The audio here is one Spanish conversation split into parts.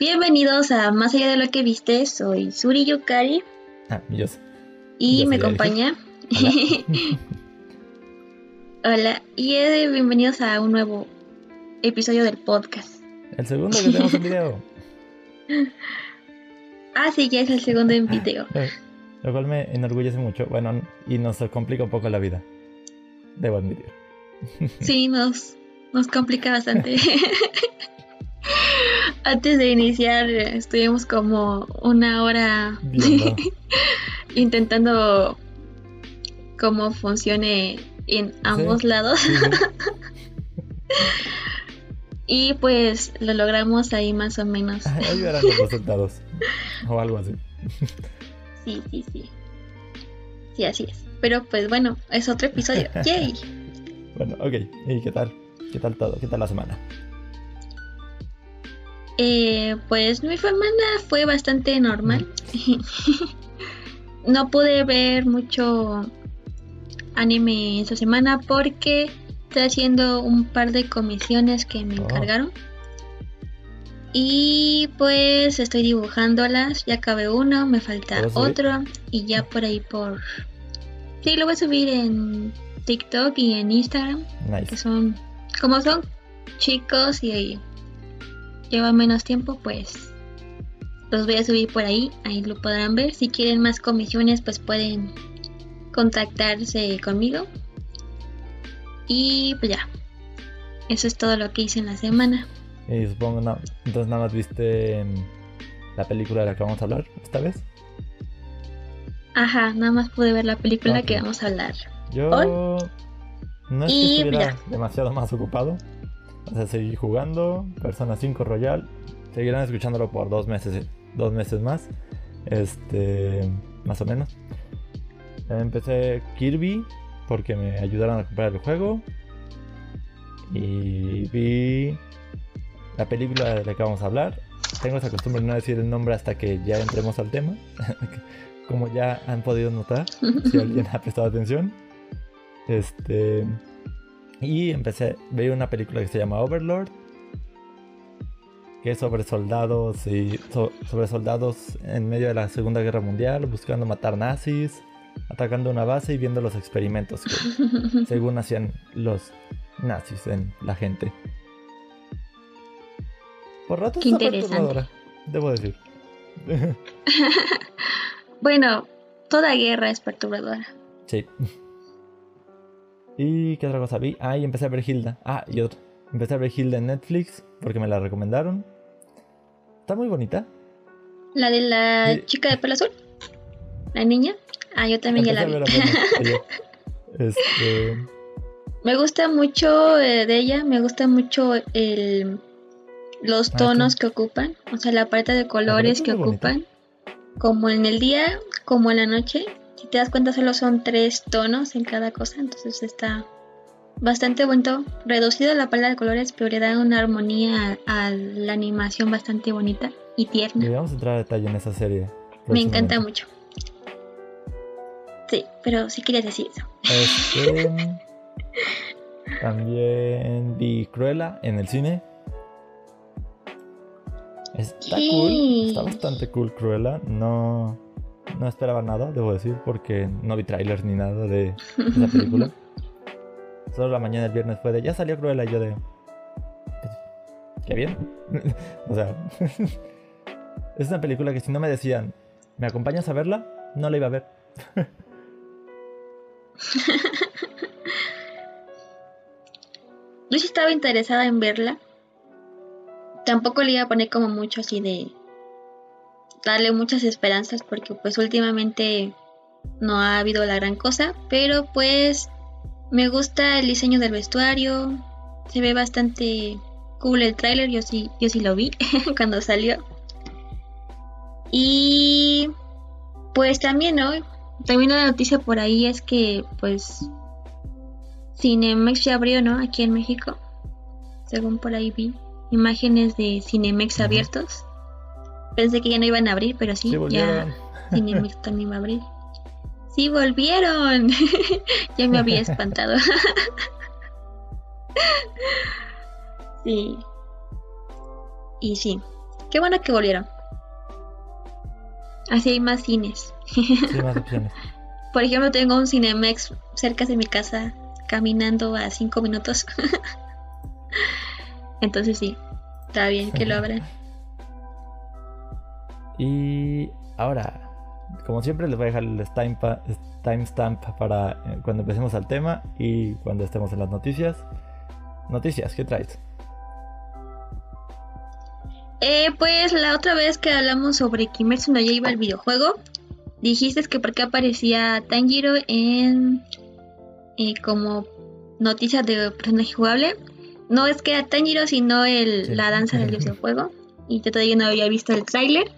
Bienvenidos a Más allá de lo que viste, soy Suri Yukari. Ah, yo sé. Y Yo me acompaña. Hola. Hola, y bienvenidos a un nuevo episodio del podcast. El segundo que tenemos en video. Ah, sí, ya es el segundo en video. Eh, Lo cual me enorgullece mucho. Bueno, y nos complica un poco la vida. Debo admitir. Sí, nos, nos complica bastante. Antes de iniciar, estuvimos como una hora intentando cómo funcione en ambos lados. Sí, sí. Y pues lo logramos ahí más o menos. Ahí verán los resultados. O algo así. Sí, sí, sí. Sí, así es. Pero pues bueno, es otro episodio. ¡Yay! Bueno, ok. ¿Y qué tal? ¿Qué tal todo? ¿Qué tal la semana? Eh, pues mi semana fue bastante normal. no pude ver mucho anime esta semana porque estoy haciendo un par de comisiones que me Oh. encargaron. Y pues estoy dibujándolas. Ya acabé uno, me falta otro. Y ya por ahí por... Sí, lo voy a subir en TikTok y en Instagram. que Nice. son como son chicos y llevan menos tiempo pues los voy a subir por ahí ahí lo podrán ver. Si quieren más comisiones pues pueden contactarse conmigo. Y pues ya. Eso es todo lo que hice en la semana. Y supongo, no, entonces nada más viste em, la película de la que vamos a hablar esta vez. ajá nada más pude ver la película que vamos a hablar Yo no es que estuviera demasiado más ocupado. O sea, seguí jugando Persona 5 Royal. Seguirán escuchándolo por dos meses, dos meses más. Este, más o menos. Empecé Kirby porque me ayudaron a comprar el juego. Y vi la película de la que vamos a hablar. Tengo esa costumbre de no decir el nombre hasta que ya entremos al tema. Como ya han podido notar, si alguien ha prestado atención. Este. Y empecé. Veía una película que se llama Overlord. Que es sobre soldados y. so- sobre soldados en medio de la Segunda Guerra Mundial. Buscando matar nazis. Atacando una base y viendo los experimentos que según hacían los nazis en la gente. Por ratos Qué interesante. perturbadora, debo decir. bueno toda guerra es perturbadora Sí. ¿Y qué otra cosa vi? Ah, y empecé a ver Hilda. Ah, y otra. Empecé a ver Hilda en Netflix porque me la recomendaron. Está muy bonita. la de la chica de pelo azul la niña ah yo también ya la vi. Este. Me gusta mucho eh, de ella, me gusta mucho el los Ah, tonos sí. que ocupan, o sea, la paleta de colores que bonita. ocupan, como en el día, como en la noche. Si te das cuenta, solo son tres tonos en cada cosa, entonces está bastante bonito, reducido la paleta de colores, pero le da una armonía a, a la animación bastante bonita y tierna. Debemos entrar a detalle en esa serie. Me encanta mucho. Sí, pero sí quería decir eso. Este, también vi Cruella en el cine. Está Sí. cool, está bastante cool Cruella. No, no esperaba nada, debo decir, porque no vi trailers ni nada de esa película. Solo la mañana del viernes fue de ya salió Cruella y yo de. Qué bien. o sea, es una película que si no me decían, ¿me acompañas a verla? No la iba a ver. Yo sí estaba interesada en verla. Tampoco le iba a poner como mucho así de darle muchas esperanzas porque pues últimamente no ha habido la gran cosa, pero pues me gusta el diseño del vestuario, se ve bastante cool el tráiler, yo sí, yo sí lo vi cuando salió. Y pues también, ¿no? También la noticia por ahí es que pues Cinemex ya abrió, ¿no? Aquí en México. Según por ahí vi imágenes de Cinemex abiertos. Pensé que ya no iban a abrir, pero sí, Sí, ya. Cinemex también va a abrir. Sí, volvieron. ya me había espantado. sí. Y sí. qué bueno que volvieron. Así hay más cines. Sí, más opciones. Por ejemplo, tengo un Cinemex cerca de mi casa, caminando a 5 minutos. Entonces sí, está bien que lo abran. Y ahora, como siempre, les voy a dejar el timestamp para eh, cuando empecemos al tema y cuando estemos en las noticias. Noticias, ¿qué traes? Eh, pues la otra vez que hablamos sobre Kimetsu no Yaiba el videojuego, dijiste que por qué aparecía Tanjiro en eh, como noticias de personaje jugable. No es que era Tanjiro, sino el, la danza del dios del fuego. Y yo todavía no había visto el tráiler.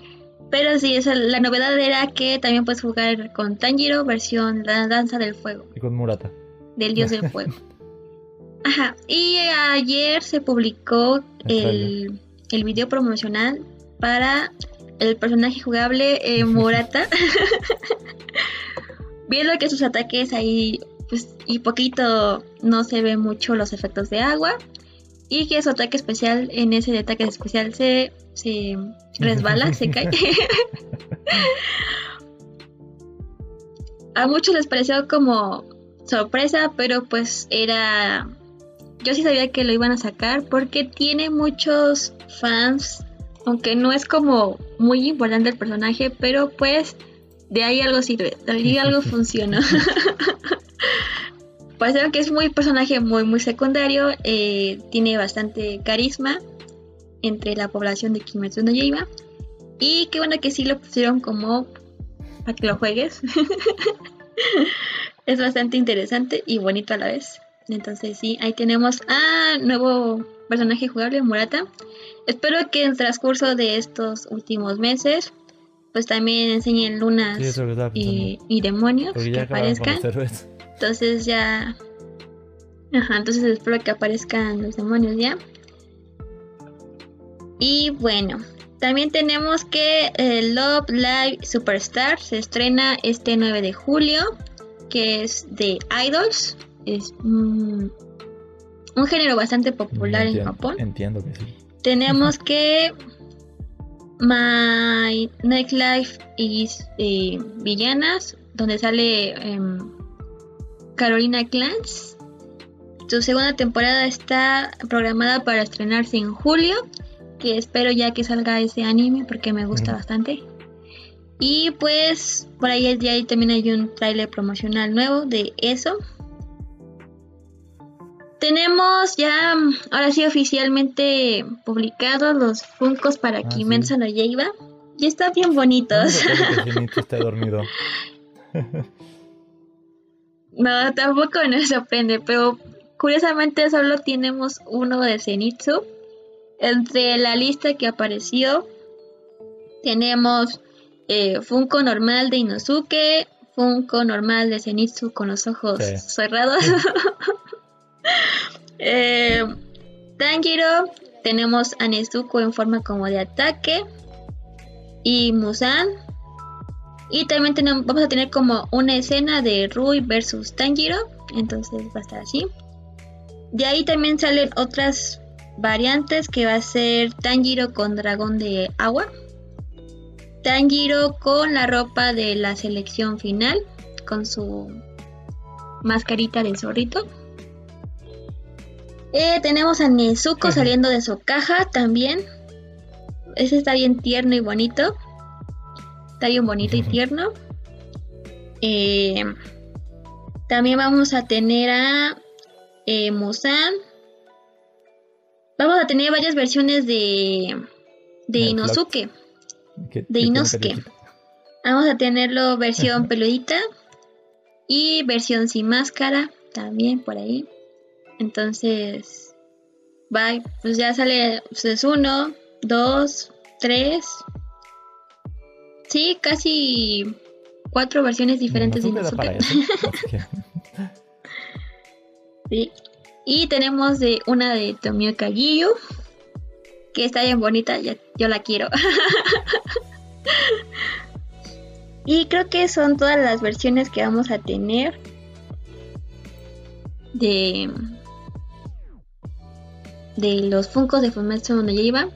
Pero sí, esa, la novedad era que también puedes jugar con Tanjiro, versión la danza del fuego. Y con Murata. Del dios del fuego. Ajá. Y ayer se publicó el, el video promocional para el personaje jugable eh, Murata. Viendo que sus ataques ahí, pues, y poquito no se ve mucho los efectos de agua. Y que su ataque especial, en ese ataque especial se, se resbala, se cae. A muchos les pareció como sorpresa, pero pues era yo sí sabía que lo iban a sacar porque tiene muchos fans, aunque no es como muy importante el personaje, pero pues de ahí algo sirve, de ahí algo funciona. Pues que es muy personaje muy muy secundario, eh, tiene bastante carisma entre la población de Kimetsu no Yaiba y qué bueno que sí lo pusieron como para que lo juegues. es bastante interesante y bonito a la vez. Entonces sí, ahí tenemos a nuevo personaje jugable, Murata. Espero que en el transcurso de estos últimos meses, pues también enseñen lunas y, demonios que aparezcan. Entonces ya... Ajá, entonces espero que aparezcan los demonios ya. Y bueno, también tenemos que eh, Love Live Superstar se estrena este 9 de julio, que es de Idols es un, género bastante popular en Japón. Entiendo que sí. Tenemos que My Nightlife is eh, Villanas, donde sale em, Carolina Clans. Su segunda temporada está programada para estrenarse en julio, que espero ya que salga ese anime porque me gusta bastante. Y pues por ahí, ahí también hay un trailer promocional nuevo de eso. Tenemos ya, ahora sí, oficialmente publicados los Funcos para ah, Kimetsu no Yaiba. Y están bien bonitos. está dormido. no, tampoco nos sorprende, pero curiosamente solo tenemos uno de Zenitsu. Entre la lista que apareció, tenemos eh, Funko normal de Inosuke, Funko normal de Zenitsu con los ojos cerrados. eh, Tanjiro, tenemos a Nezuko en forma como de ataque. Y Musan. Y también tenemos, vamos a tener como una escena de Rui versus Tanjiro. Entonces va a estar así. De ahí también salen otras variantes que va a ser Tanjiro con dragón de agua. Tanjiro con la ropa de la selección final. Con su mascarita de zorrito. Eh, tenemos a Nezuko saliendo de su caja también. Ese está bien tierno y bonito. Está bien bonito y tierno. Eh, también vamos a tener a eh, Musan. Vamos a tener varias versiones de, de Inosuke. de Inosuke. Vamos a tenerlo versión peludita y versión sin máscara también por ahí. Entonces, bye. Pues ya sale, pues es uno, dos, tres. Sí, casi cuatro versiones diferentes de Inosuke. sí. Y tenemos de una de Tomioka Giyu, que está bien bonita, yo la quiero. y creo que son todas las versiones que vamos a tener de de los Funkos de Fumetsu no Yaiba.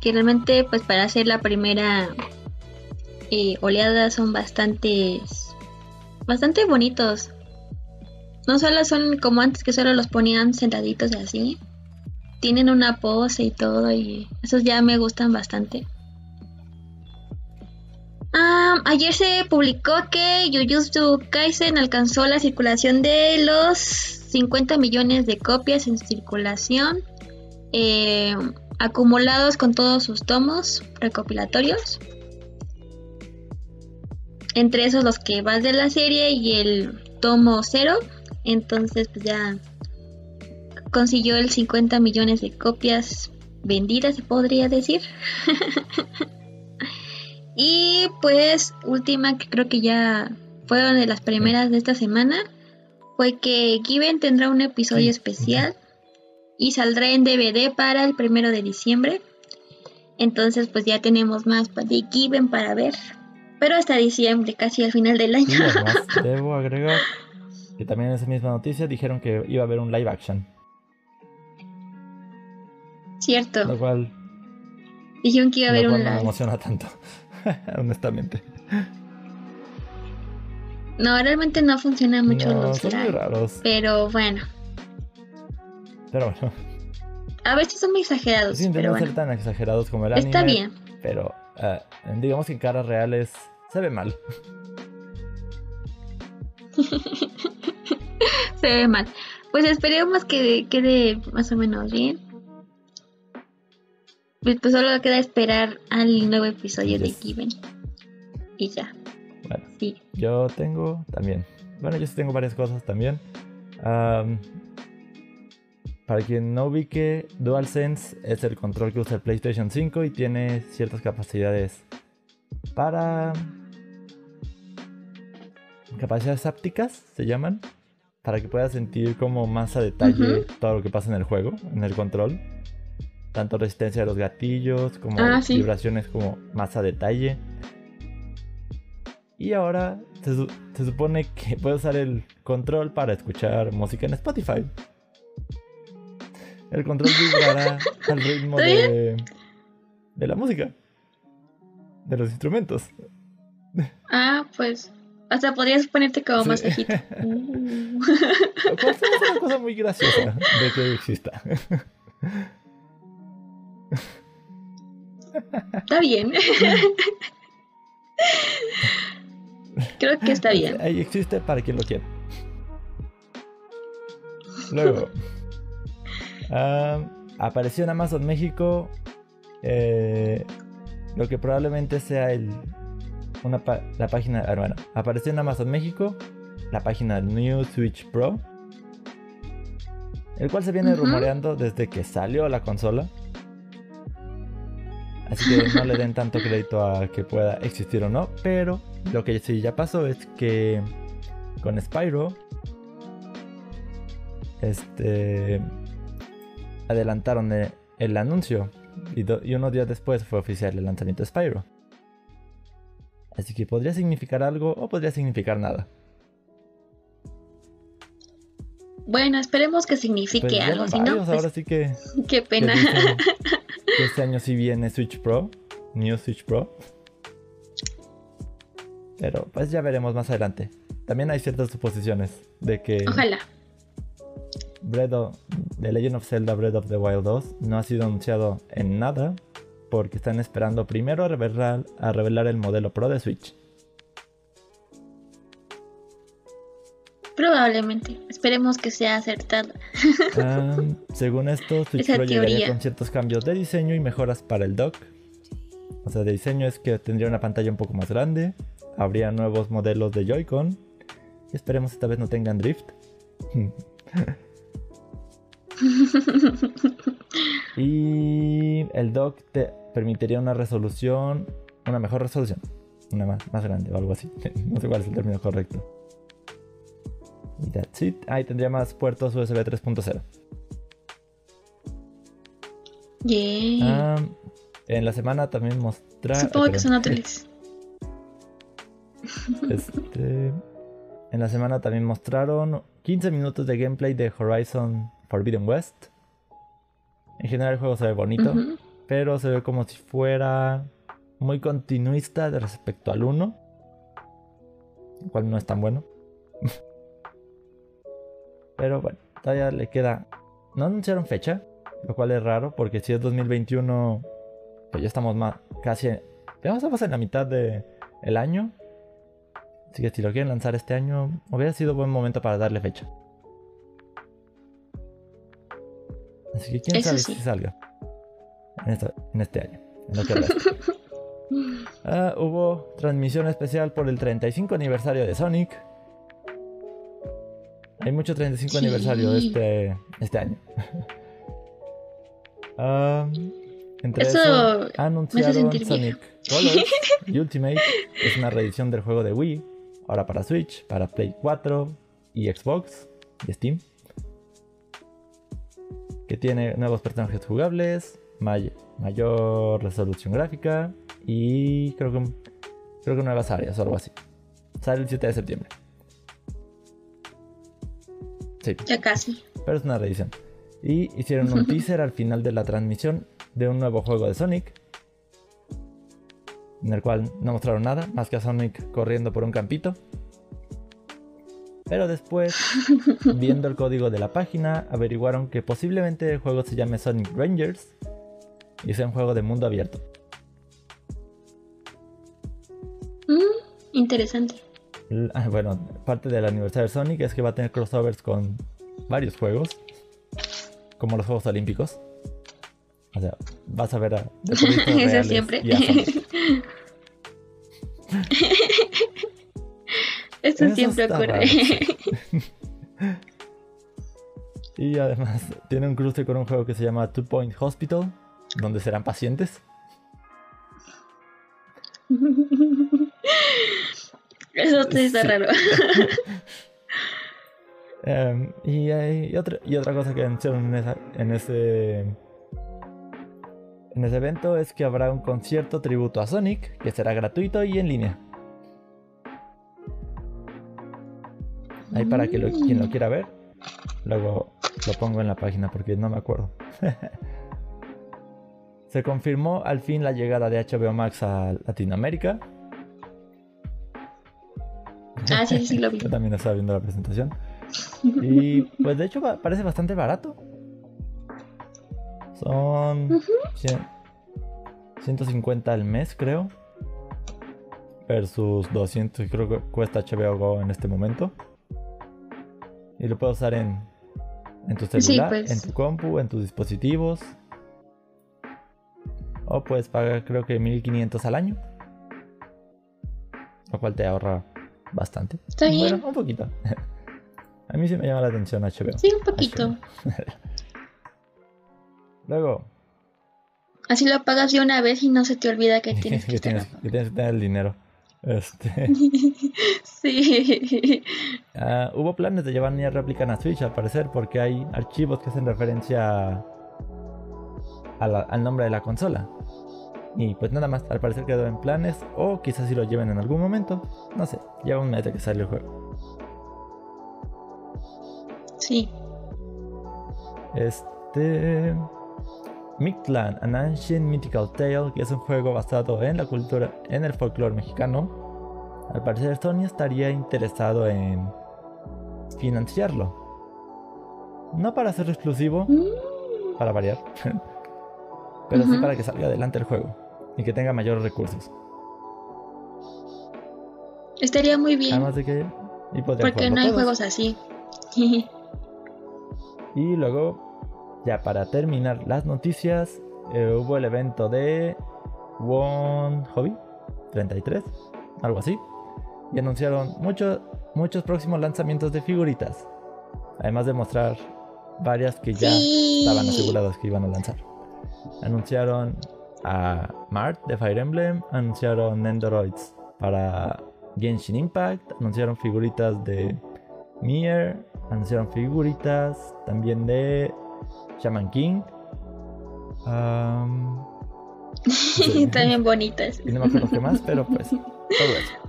que realmente pues para hacer la primera eh, oleada son bastantes bastante bonitos. No solo son como antes que solo los ponían sentaditos así. Tienen una pose y todo y esos ya me gustan bastante. Ah, ayer se publicó que Jujutsu Kaisen alcanzó la circulación de los 50 millones de copias en circulación eh, acumulados con todos sus tomos recopilatorios. Entre esos los que vas de la serie y el tomo cero. Entonces pues ya consiguió el 50 millones de copias vendidas, se podría decir. Y pues última que creo que ya fueron de las primeras de esta semana fue que Given tendrá un episodio especial y saldrá en DVD para el primero de diciembre. Entonces pues ya tenemos más de Given para ver. Pero hasta diciembre, casi al final del año. debo agregar que también en esa misma noticia dijeron que iba a haber un live action. Cierto. Lo cual... Dijeron que iba a haber un live. No me emociona tanto. honestamente. No, realmente no funciona mucho no, los son muy raros. Pero bueno. Pero bueno. A veces son muy exagerados. Sí, pero no ser tan exagerados como el anime. Está bien. Pero uh, digamos que en caras reales se ve mal. se ve mal. Pues esperemos que quede más o menos bien. Pues, solo queda esperar al nuevo episodio de Given. Y ya. Bueno, sí. Yo tengo también. Bueno, yo sí tengo varias cosas también. Para quien no ubique, DualSense es el control que usa el PlayStation 5 y tiene ciertas capacidades para. capacidades ápticas, se llaman. Para que puedas sentir como más a detalle todo lo que pasa en el juego, en el control tanto resistencia de los gatillos como ah, vibraciones como más a detalle. Y ahora se, supone que puede usar el control para escuchar música en Spotify. El control vibrará al ritmo de, de la música, de los instrumentos. Ah, pues hasta podrías ponerte como más masajito. Uh. es una cosa muy graciosa de que exista. Está bien. Creo que está bien. Ahí existe para quien lo quiera. Luego, apareció en Amazon México eh, lo que probablemente sea el, una la página. Ah, bueno, apareció en Amazon México la página New Switch Pro, el cual se viene rumoreando desde que salió la consola. Así que no le den tanto crédito a que pueda existir o no. Pero lo que sí ya pasó es que con Spyro. Este. Adelantaron el, anuncio. Y, unos días después fue oficial el lanzamiento de Spyro. Así que podría significar algo o podría significar nada. Bueno, esperemos que signifique pues algo. Si no, pues, ahora sí que. Qué pena. este año sí viene Switch Pro, New Switch Pro. Pero pues ya veremos más adelante. También hay ciertas suposiciones de que. Ojalá. Breath of, The Legend of Zelda Breath of the Wild 2 no ha sido anunciado en nada porque están esperando primero a revelar, a revelar el modelo Pro de Switch. Probablemente. Esperemos que sea acertada. Según esto, Switch Pro llegaría con ciertos cambios de diseño y mejoras para el dock. O sea, de diseño es que tendría una pantalla un poco más grande. Habría nuevos modelos de Joy-Con. Y esperemos esta vez no tengan drift. y el dock te permitiría una resolución, una mejor resolución, una más, más grande o algo así. no sé cuál es el término correcto. Y that's it. Ahí tendría más puertos USB 3.0. Yeah. en la semana también mostraron. Supongo que son útiles. Este, en la semana también mostraron 15 minutos de gameplay de Horizon Forbidden West. En general el juego se ve bonito. pero se ve como si fuera muy continuista respecto al 1, el cual no es tan bueno. pero bueno, todavía le queda... No anunciaron fecha, lo cual es raro porque si es 2021, pues ya estamos más casi... Ya estamos en la mitad del el año. Así que si lo quieren lanzar este año, hubiera sido buen momento para darle fecha. Así que quién sabe si salga en, este año. Ah, hubo transmisión especial por el 35 aniversario de Sonic. Hay mucho 35 aniversario este, este año. Ah, entre eso, anunciaron Sonic Colors Ultimate. Es una reedición del juego de Wii. Ahora para Switch, para Play 4 y Xbox y Steam que tiene nuevos personajes jugables, mayor resolución gráfica y creo que, creo que nuevas áreas o algo así. Sale el 7 de septiembre. Sí. Ya casi. Pero es una reedición. Y hicieron un teaser al final de la transmisión de un nuevo juego de Sonic. En el cual no mostraron nada, más que a Sonic corriendo por un campito. Pero después, viendo el código de la página, averiguaron que posiblemente el juego se llame Sonic Rangers y sea un juego de mundo abierto. Mm, interesante. Ah, bueno, parte del aniversario de Sonic es que va a tener crossovers con varios juegos, como los Juegos Olímpicos. O sea, vas a ver a... Eso siempre. Eso, siempre ocurre. y además tiene un cruce con un juego que se llama Two Point Hospital, donde serán pacientes. Eso sí está raro. Em, y, hay, otra, y otra cosa que anunciaron en, en ese en ese evento es que habrá un concierto tributo a Sonic que será gratuito y en línea. Ahí para que quien lo quiera ver. Luego lo pongo en la página porque no me acuerdo. Se confirmó al fin la llegada de HBO Max a Latinoamérica. Ah, sí, sí lo vi. Yo también estaba viendo la presentación. Y pues de hecho parece bastante barato. Son 150 al mes, creo. Versus 200, creo que cuesta HBO Go en este momento. Y lo puedes usar en, en tu celular, pues. en tu compu, en tus dispositivos. O puedes pagar creo que 1500 al año. Lo cual te ahorra bastante. Está bien. Bueno, un poquito. A mí sí me llama la atención HBO. Sí, un poquito. Luego. Así lo pagas de una vez y no se te olvida que tienes que, tienes, que tienes que tener el dinero. Este. Sí. Ah, hubo planes de llevar Nier Replicant a Switch al parecer porque hay archivos que hacen referencia al nombre de la consola. Y pues nada más, al parecer quedó en planes o quizás si lo lleven en algún momento. No sé, lleva un mes de que sale el juego. Sí. Este... Mictlan, An Ancient Mythical Tale, que es un juego basado en la cultura, en el folclore mexicano. Al parecer Sony estaría interesado en financiarlo. No para ser exclusivo, para variar, pero sí para que salga adelante el juego y que tenga mayores recursos. Estaría muy bien. Además de que... Porque no hay juegos así. y luego ya para terminar las noticias, eh, hubo el evento de One Hobby 33, algo así, y anunciaron muchos muchos próximos lanzamientos de figuritas, además de mostrar varias que ya estaban aseguradas que iban a lanzar. Anunciaron a Mart de Fire Emblem, anunciaron Nendoroids para Genshin Impact, anunciaron figuritas de Mier, anunciaron figuritas también de Shaman King. También bonitas. Y no me acuerdo qué más, pero pues todo eso.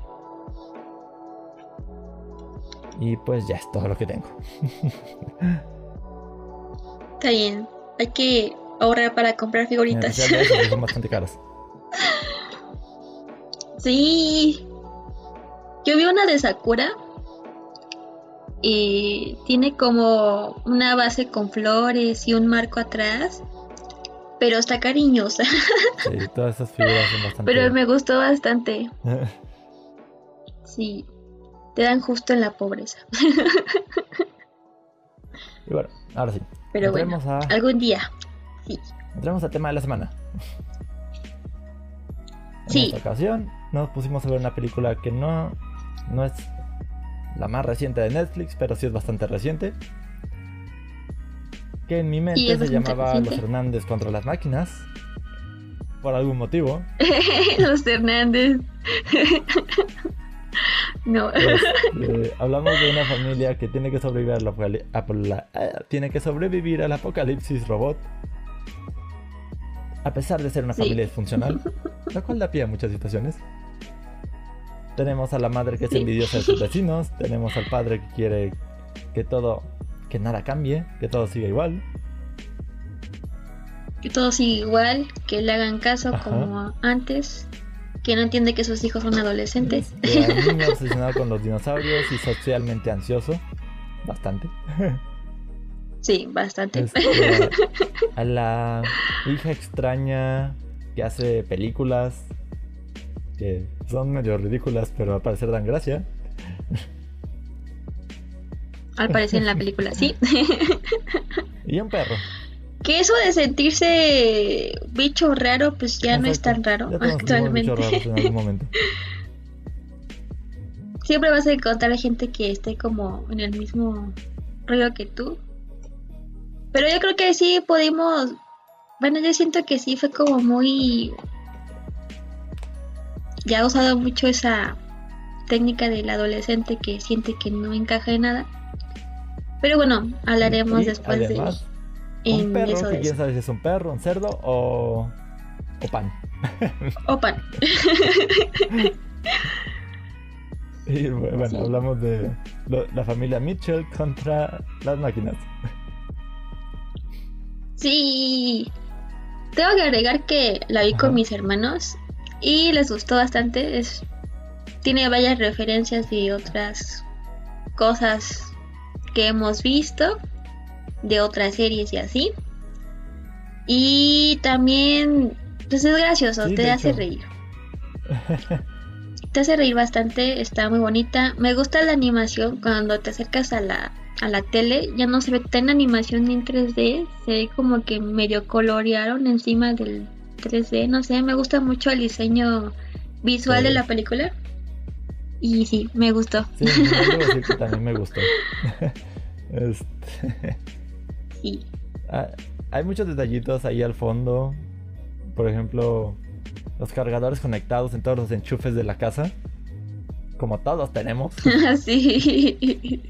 Y pues ya es todo lo que tengo. Está bien. Hay que ahorrar para comprar figuritas. que son bastante caras. Sí. Yo vi una de Sakura. Y tiene como una base con flores y un marco atrás. Pero está cariñosa. Sí, todas esas figuras son bastante. Pero me gustó bastante. Sí. Te dan justo en la pobreza. y bueno, ahora sí. Pero bueno, a, algún día. Sí. entremos al tema de la semana. En Sí. esta ocasión nos pusimos a ver una película que no, no es la más reciente de Netflix, pero sí es bastante reciente. Que en mi mente se llamaba Los. Hernández contra las máquinas. Por algún motivo. Los Hernández. no. Pues, eh, hablamos de una familia que tiene que sobrevivir al, apocali- apola- eh, tiene que sobrevivir al apocalipsis robot. A pesar de ser una Sí. familia disfuncional, lo cual da pie a muchas situaciones. Tenemos a la madre que es Sí. envidiosa de sus vecinos, tenemos al padre que quiere que todo, que nada cambie, que todo siga igual. Que todo sigue igual, que le hagan caso Ajá. como antes, que no entiende que sus hijos son adolescentes. Este, al niño obsesionado con los dinosaurios y socialmente ansioso, bastante. Sí, bastante. Este, a la hija extraña que hace películas que son medio ridículas, pero al parecer dan gracia. Al parecer en la película, sí. Y un perro. Que eso de sentirse bicho raro, pues ya no es tan raro actualmente. en algún momento. Siempre vas a encontrar gente que esté como en el mismo rollo que tú. Pero yo creo que sí pudimos. Bueno, yo siento que sí fue como muy. Ya ha usado mucho esa técnica del adolescente que siente que no encaja en nada. Pero bueno, hablaremos Y después además, un perro que quién sabe si es un perro, un cerdo o, o pan. Opan. Y bueno, Sí. hablamos de lo- la familia Mitchell contra las máquinas. Sí. Tengo que agregar que la vi Ajá. con mis hermanos y les gustó bastante. Es, tiene varias referencias de otras cosas que hemos visto, de otras series y así. Y también, pues es gracioso, Sí, te hace hecho. reír. Te hace reír bastante, está muy bonita. Me gusta la animación cuando te acercas a la, a la tele, ya no se ve tan animación ni en 3D, se ve como que medio colorearon encima del 3D, no sé, me gusta mucho el diseño visual Sí. de la película. Y sí, me gustó. Sí, también me gustó. Este, Sí. ah, hay muchos detallitos ahí al fondo. Por ejemplo, los cargadores conectados en todos los enchufes de la casa. Como todos tenemos. sí.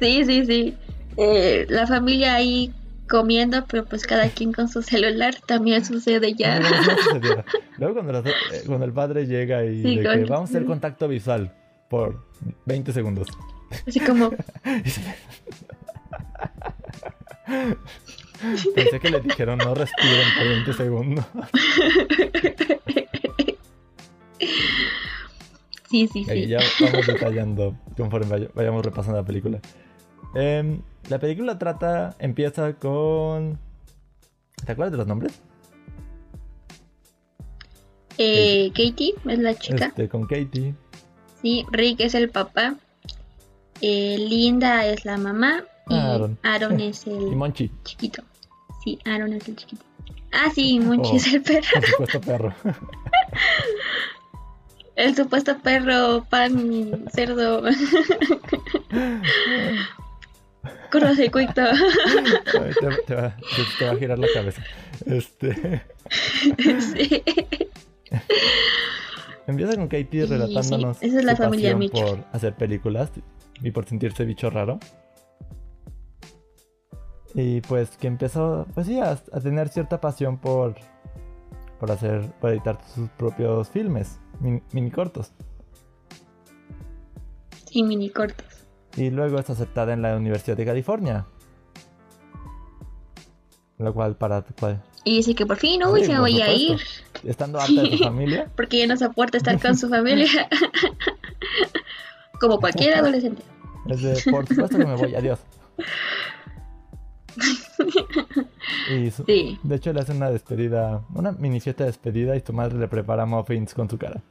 Sí, sí, sí. Eh, la familia ahí comiendo, pero pues cada quien con su celular también sucede ya. No sucediera. Luego cuando, eh, cuando el padre llega y Sí, de con- que vamos a hacer contacto visual por 20 segundos. Así como, Pensé que le dijeron no respiren por 20 segundos. sí, sí, sí. ya vamos detallando conforme vaya- vayamos repasando la película. Em, la película trata, empieza con... ¿Te acuerdas de los nombres? Eh, Katie es la chica. Este, con Katie. Sí, Rick es el papá. eh, Linda es la mamá. Y Aaron. Aaron es Y el Monchi, chiquito. Sí, Aaron es el chiquito. Ah, sí, Monchi Oh. es el perro. por supuesto perro. El supuesto perro, pan, cerdo. Cortocircuito. Te, te va, te- te va a girar la cabeza. Este, sí. empieza con Katie relatándonos sí, esa es la su familia pasión por hacer películas y por sentirse bicho raro. Y pues que empezó, pues sí, a, a tener cierta pasión por, por hacer, por editar sus propios filmes, min- mini cortos. Y mini cortos. Y luego es aceptada en la Universidad de California. Lo cual para... Y dice que por fin, uy, Sí, se voy a ir. Estando harta de su familia, Porque ya no soporta estar con su familia. Como cualquier adolescente. es de, por supuesto que me voy, adiós. Y su- Sí. de hecho le hacen una despedida, una mini fiesta de despedida y su madre le prepara muffins con su cara.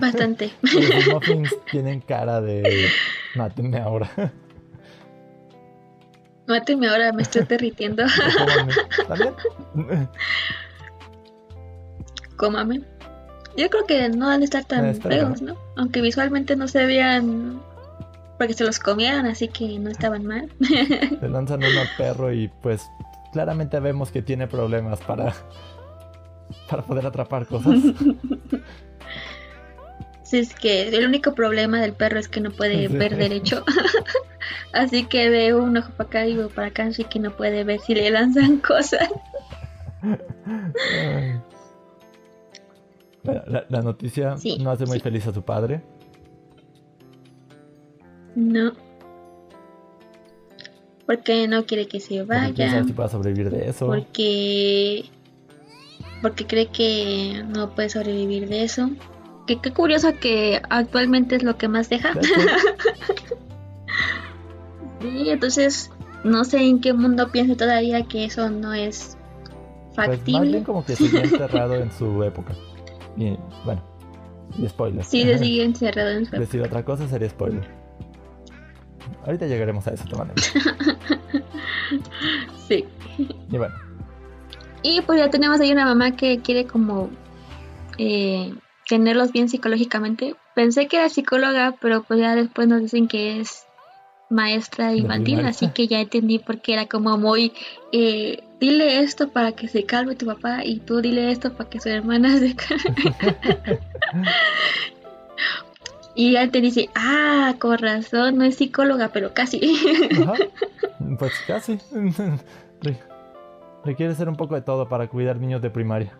Bastante. Sus muffins tienen cara de... Mátenme ahora. Máteme ahora, me estoy derritiendo. ¿También? Cómame. Yo creo que no han de estar tan feos, ¿no? Aunque visualmente no se vean. Porque se los comieron, así que no estaban mal. Le lanzan uno al perro y pues claramente vemos que tiene problemas para, para poder atrapar cosas. Si es que el único problema del perro es que no puede Sí. ver derecho. así que ve un ojo para acá y uno para acá, así que no puede ver si le lanzan cosas. La, la noticia Sí, no hace muy sí. feliz a su padre. No. Porque no quiere que se vaya. si pueda sobrevivir de eso. Porque. Porque cree que no puede sobrevivir de eso. Que qué curioso que actualmente es lo que más deja. Sí, entonces no sé en qué mundo piensa todavía que eso no es pues más factible. bien como que seguía enterrado en su época. Y bueno, y spoiler. Sí, se sigue encerrado en su Decir otra cosa sería spoiler. Ahorita llegaremos a eso, te mandaré. Sí. Y bueno, Y pues ya tenemos ahí una mamá que quiere como eh, tenerlos bien psicológicamente. Pensé que era psicóloga, pero pues ya después nos dicen que es maestra De infantil, así que ya entendí por qué era como muy, eh, dile esto para que se calme tu papá y tú dile esto para que su hermana se calme. y ya te dice, ah, con razón, no es psicóloga, pero casi. Ajá. Pues casi. Re- Requiere ser un poco de todo para cuidar niños de primaria.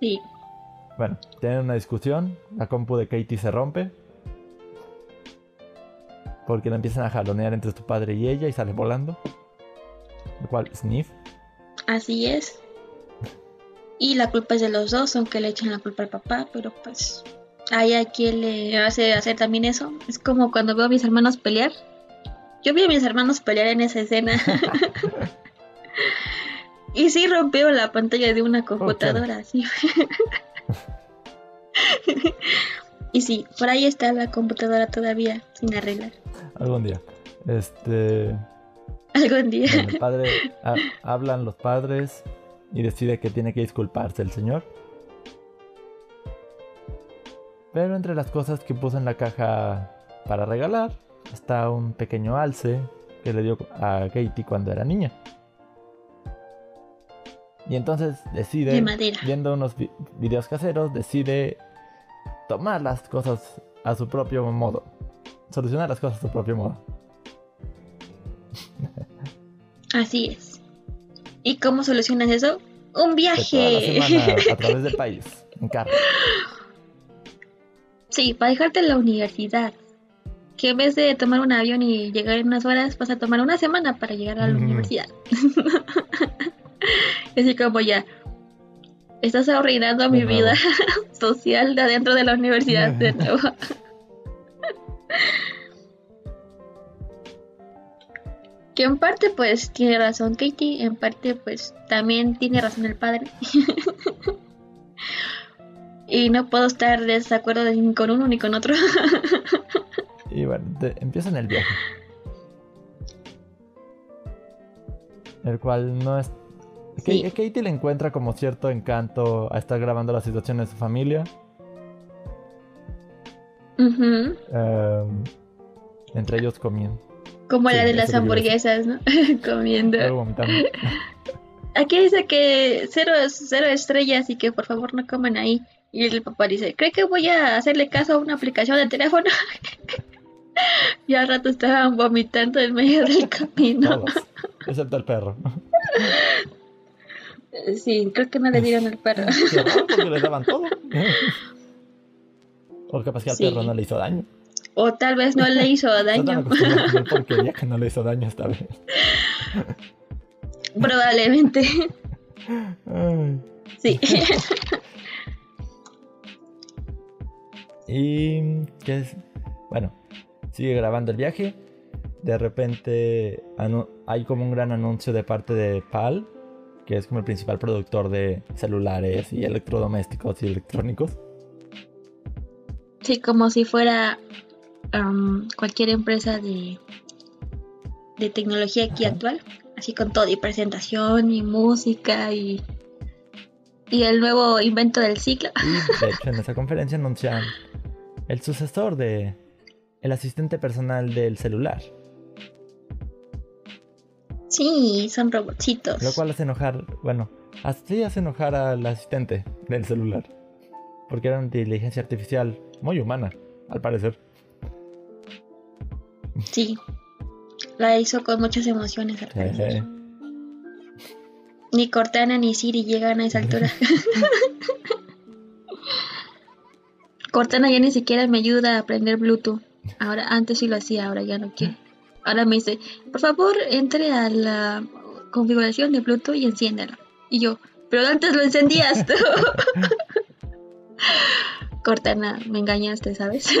sí, Bueno, tienen una discusión. La compu de Katie se rompe. Porque la empiezan a jalonear entre su padre y ella y sale volando. Lo cual, sniff. así es. Y la culpa es de los dos, aunque le echen la culpa al papá, pero pues hay a quien le hace hacer también eso. Es como cuando veo a mis hermanos pelear. Yo vi a mis hermanos pelear en esa escena. y sí rompió la pantalla de una computadora, sí. y sí, por ahí está la computadora todavía sin arreglar. Algún día. Este. Algún día. Bueno, el padre. ha- hablan los padres y decide que tiene que disculparse el señor. Pero entre las cosas que puso en la caja para regalar está un pequeño alce que le dio a Katie cuando era niña. Y entonces decide, De viendo unos vi- videos caseros, decide tomar las cosas a su propio modo. Solucionar las cosas a su propio modo. Así es. ¿Y cómo solucionas eso? Un viaje. semana a través del país, en carro. Sí, para dejarte en la universidad. Que en vez de tomar un avión y llegar en unas horas, vas a tomar una semana para llegar a la universidad. Así como ya. Estás arruinando mi vida social de adentro de la universidad de nuevo. que en parte pues tiene razón Katie, en parte pues también tiene razón el padre. Y no puedo estar de desacuerdo ni con uno ni con otro. Y bueno, te- empiezan el viaje. El cual no es... Sí. Ka- Katie le encuentra como cierto encanto a estar grabando la situación de su familia. Em, entre ellos comiendo. Como Sí, la de las hamburguesas, ¿no? Comiendo. Aquí dice que cero, cero estrellas y que por favor no coman ahí. Y el papá dice, ¿cree que voy a hacerle caso a una aplicación de teléfono? y al rato estaban vomitando en medio del camino. Todos. Excepto el perro. Sí, creo que no le dieron al perro. Porque les daban todo. O capaz que al Sí. perro no le hizo daño. O tal vez no le hizo daño. porquería que no le hizo daño esta vez. Probablemente. Sí. Y qué es. Bueno, sigue grabando el viaje. De repente hay como un gran anuncio de parte de PAL, que es como el principal productor de celulares y electrodomésticos y electrónicos. Sí, como si fuera cualquier empresa de, de tecnología aquí actual, así con todo, y presentación, y música, y, y el nuevo invento del ciclo. Y de hecho, en esa conferencia anuncian el sucesor de el asistente personal del celular. Sí, son robotcitos. Lo cual hace enojar, bueno, así hace enojar al asistente del celular. Porque era una inteligencia artificial muy humana, al parecer. Sí, la hizo con muchas emociones al parecer. Ni Cortana ni Siri llegan a esa altura. Cortana ya ni siquiera me ayuda a aprender Bluetooth. Ahora, antes sí lo hacía, ahora ya no quiere. Ahora me dice, por favor, entre a la configuración de Bluetooth y enciéndelo. Y yo, pero antes lo encendías tú. Cortana, me engañaste, ¿sabes?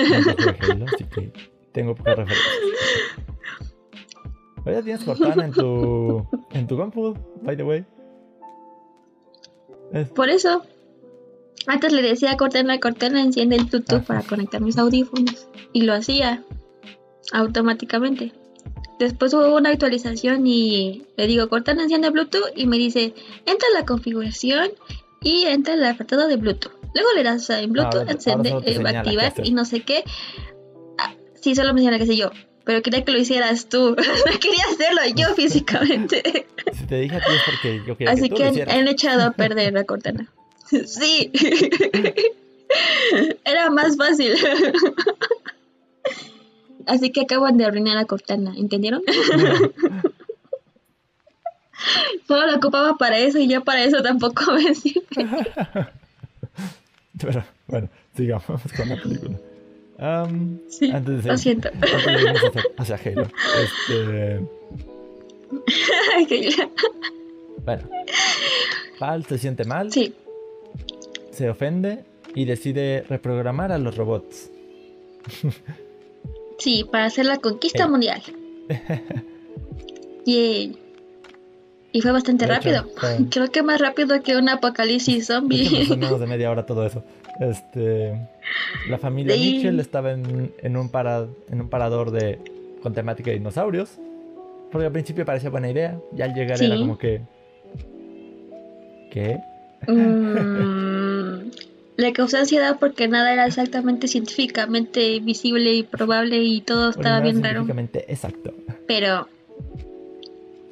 Que tengo poca referencia. ya tienes Cortana en tu, en tu compu, by the way. Por eso. Antes le decía a Cortana, Cortana, enciende el Bluetooth para conectar mis audífonos. Y lo hacía automáticamente. Después hubo una actualización y le digo, Cortana, enciende Bluetooth y me dice, entra la configuración y entra el apartado de Bluetooth. Luego le das en Bluetooth, enciende, eh, activar y no sé qué. Ah, sí, solo me señala que sé yo. Pero quería que lo hicieras tú. no quería hacerlo yo físicamente. Si te dije a ti es porque yo quería Así que, tú que han echado a perder la Cortana. sí. Era más fácil. Así que acaban de arruinar a Cortana, ¿entendieron? Solo la ocupaba para eso y ya para eso tampoco me sirve. Pero bueno, sigamos con la película. Sí, antes de lo siento. Hacia Halo. Este... bueno, Pal se siente mal. Sí. Se ofende y decide reprogramar a los robots. Sí, para hacer la conquista mundial. y, y fue bastante rápido. Creo que más rápido que un apocalipsis zombie. menos de media hora todo eso. Este, la familia Mitchell estaba en, en, un en un parador de, con temática de dinosaurios. Porque al principio parecía buena idea. Y al llegar era como que... ¿Qué? Mm, le causó ansiedad porque nada era exactamente científicamente visible y probable y todo estaba bien raro. Científicamente exacto. Pero.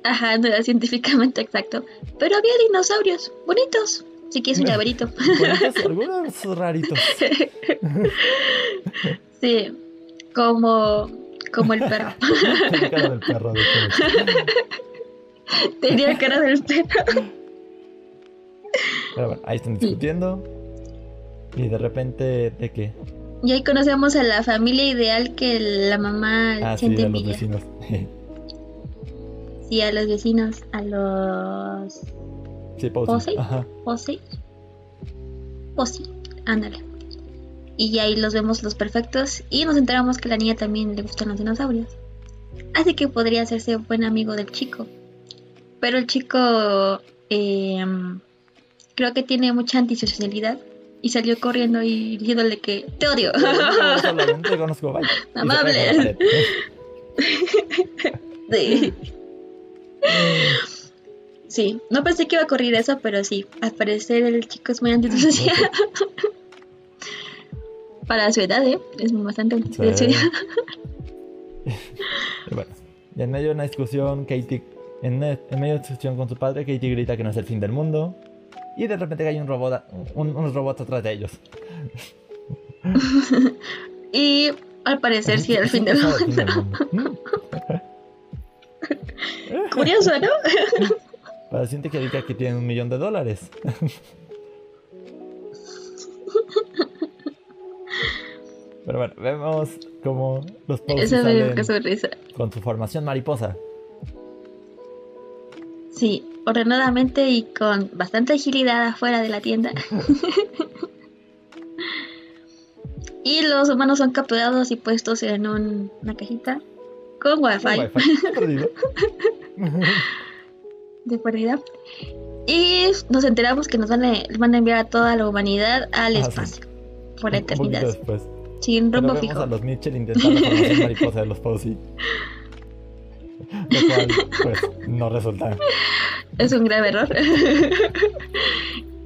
Ajá, no era científicamente exacto. Pero había dinosaurios, bonitos. Si quieres un llaverito. Algunos raritos. sí, como. Como el perro. Tenía cara del perro, de Tenía cara del perro. Pero bueno, ahí están discutiendo. Y de repente, ¿de qué? Y ahí conocemos a la familia ideal que la mamá ah, sí, a los vecinos. sí, a los vecinos, a los... Sí, Posey. Posey. Posey, ándale. Y ahí los vemos los perfectos y nos enteramos que a la niña también le gustan los dinosaurios. Así que podría hacerse buen amigo del chico. Pero el chico eh, creo que tiene mucha antisocialidad y salió corriendo y diciéndole que te odio. No, solamente conozco Amable. sí. Sí, no pensé que iba a ocurrir eso, pero sí, al parecer el chico es muy antisocial. Para su edad, ¿eh? Es bastante antisocial. bueno, y en medio de una discusión, Katie, en, en medio de una discusión con su padre, Katie grita que no es el fin del mundo y de repente hay un robot, unos robots atrás de ellos. y al parecer sí era el fin del mundo. Curioso, ¿no? Para siente que diga que tiene un millón de dólares. Pero bueno, vemos como los dio salen su risa. con su formación mariposa. Sí, ordenadamente y con bastante agilidad afuera de la tienda. y los humanos son capturados y puestos en un- una cajita con wifi Con wifi. De pérdida. Y nos enteramos que nos van a, van a enviar a toda la humanidad al Ah, sí. espacio. Por la eternidad. después. Sin Pero rumbo vemos fijo. a los Mitchell formación mariposa de los Posey. Lo cual, pues, no resulta. Es un grave error.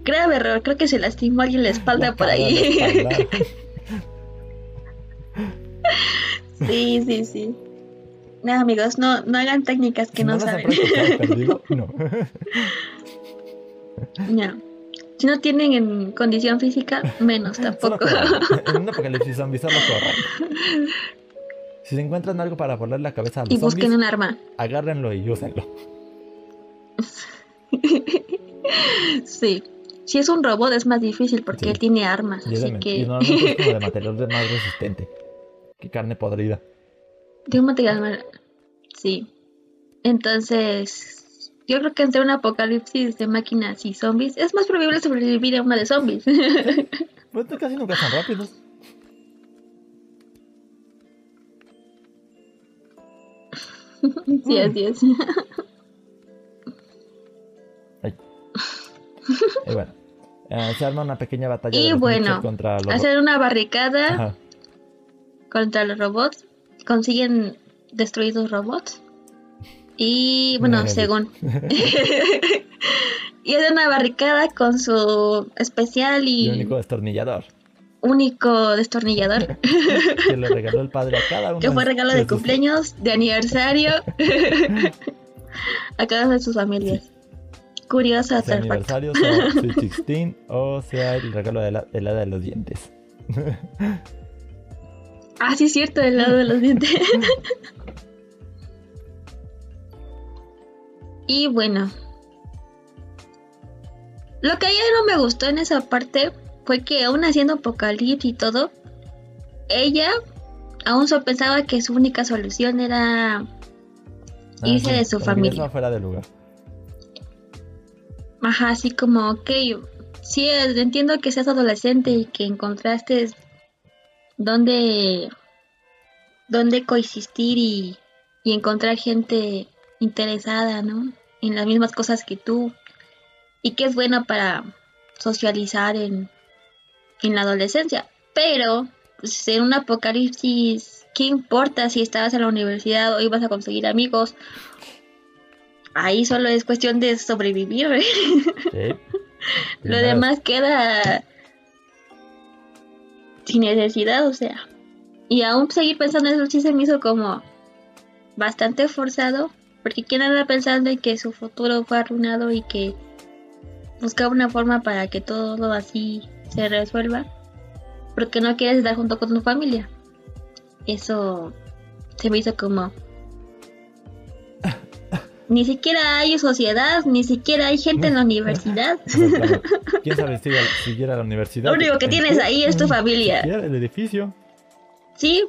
grave error. Creo que se lastimó alguien la espalda La por ahí. espalda. sí, sí, sí. Amigos, no, no hagan técnicas que no, no saben. perdido, no. No. Si no tienen en condición física, menos tampoco. En un apocalipsis solo corran. Si se encuentran algo para volar la cabeza a los y busquen zombies, un arma. agárrenlo y úsenlo. Sí. Si es un robot es más difícil porque Sí. él tiene armas. Y, Así y que normalmente es como de material de más resistente que carne podrida. De un material Sí. Entonces, yo creo que entre un apocalipsis de máquinas y zombies es más probable sobrevivir a una de zombies. Pues no, casi nunca son rápidos. sí, así es. Ay. Y bueno, eh, se arma una pequeña batalla Y de los bueno, contra los Hacer una barricada Ajá. contra los robots. Consiguen destruir los robots. Y bueno, según. y hacen una barricada con su especial Y y único destornillador único destornillador. que le regaló el padre a cada uno que fue regalo de cumpleaños, de aniversario. a cada una de sus familias. Curioso sea artefacto. aniversario, sea Sweet 16 o sea el regalo de la, de la de los dientes. Ah, sí, es cierto, del lado de los dientes. y bueno. Lo que a ella no me gustó en esa parte fue que aún haciendo apocalipsis y todo, ella aún solo pensaba que su única solución era Irse de su familia. fuera de lugar. Ajá, así como, ok, sí, entiendo que seas adolescente y que encontraste dónde, dónde coexistir y, y encontrar gente interesada, ¿no? En las mismas cosas que tú y que es bueno para socializar en, en la adolescencia. Pero, pues, en un apocalipsis, ¿qué importa si estabas en la universidad o ibas a conseguir amigos? Ahí solo es cuestión de sobrevivir. ¿eh? Sí. Lo demás queda sin necesidad, o sea. Y aún seguir pensando en eso sí se me hizo como bastante forzado. Porque quién anda pensando en que su futuro fue arruinado y que buscaba una forma para que todo así se resuelva. Porque no quieres estar junto con tu familia. Eso se me hizo como... Ni siquiera hay sociedad, ni siquiera hay gente en la universidad. Claro, ¿Quién sabe si siguiera a la universidad? Lo único que tienes ahí es tu familia. Siquiera el edificio. Sí,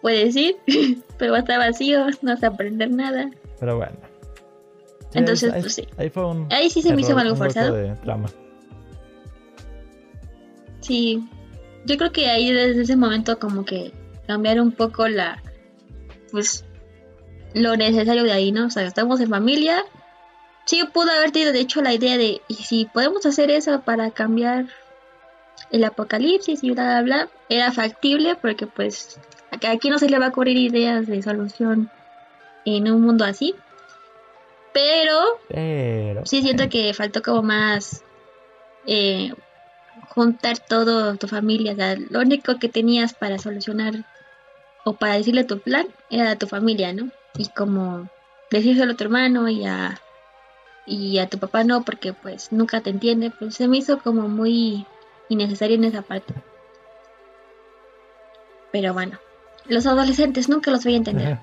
puedes ir, pero va a estar vacío, no vas a aprender nada. Pero bueno. Sí, Entonces, ahí, pues sí. ahí fue un. Ahí sí se me hizo algo forzado. de trama. Sí, yo creo que ahí desde ese momento como que cambiar un poco la, pues, lo necesario de ahí, ¿no? O sea, estamos en familia. Sí, pudo haber tenido de hecho la idea de, ¿y si podemos hacer eso para cambiar el apocalipsis y bla, bla, bla? Era factible porque pues a quien no se le va a ocurrir ideas de solución en un mundo así. Pero Pero. sí siento que faltó como más eh, juntar todo tu familia. O sea, lo único que tenías para solucionar o para decirle tu plan era tu familia, ¿no? Y como decírselo a tu hermano y a, y a tu papá no, porque pues nunca te entiende, pues se me hizo como muy innecesario en esa parte. Pero bueno, los adolescentes nunca los voy a entender.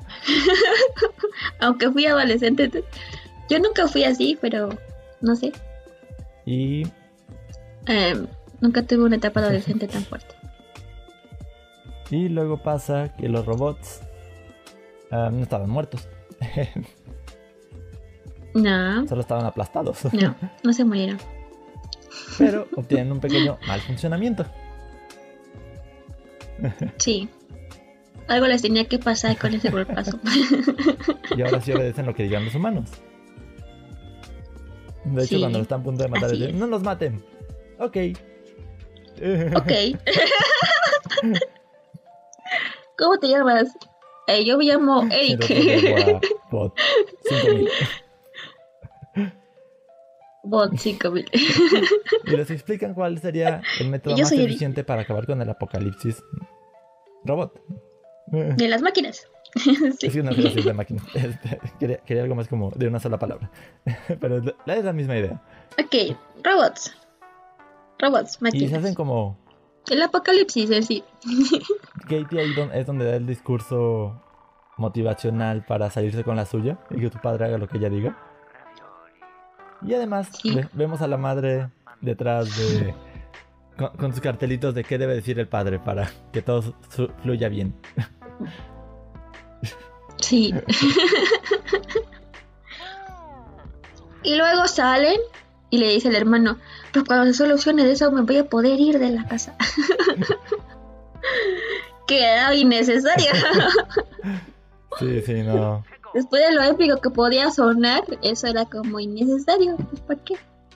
Aunque fui adolescente, yo nunca fui así, pero no sé. y Eh, nunca tuve una etapa adolescente tan fuerte. Y luego pasa que los robots ah, no estaban muertos. No, Solo estaban aplastados. no, no se murieron. Pero obtienen un pequeño mal funcionamiento. Sí. Algo les tenía que pasar con ese golpazo. Y ahora sí obedecen lo que digan los humanos. De hecho, Sí, cuando lo están a punto de matar, dicen, es. no los maten. Ok. ok. ¿Cómo te llamas? Eh, yo me llamo Eric. Bot 5000. Bot 5000. Y les explican cuál sería el método Yo más Eric. eficiente para acabar con el apocalipsis robot. De las máquinas. Sí. Es que no quiero decir de máquina. Este, quería, quería algo más como de una sola palabra. Pero es la- es la misma idea. Ok, robots. Robots, Y se máquinas. hacen como El apocalipsis en sí. Katie ahí es donde da el discurso motivacional para salirse con la suya y que tu padre haga lo que ella diga. Y además Sí. ve- vemos a la madre detrás de... Con, con sus cartelitos de qué debe decir el padre para que todo su- fluya bien. Sí. y luego salen y le dice el hermano, pues cuando se solucione eso me voy a poder ir de la casa. que era innecesario. Sí, sí, no. Después de lo épico que podía sonar, eso era como innecesario. Pues, ¿Para qué?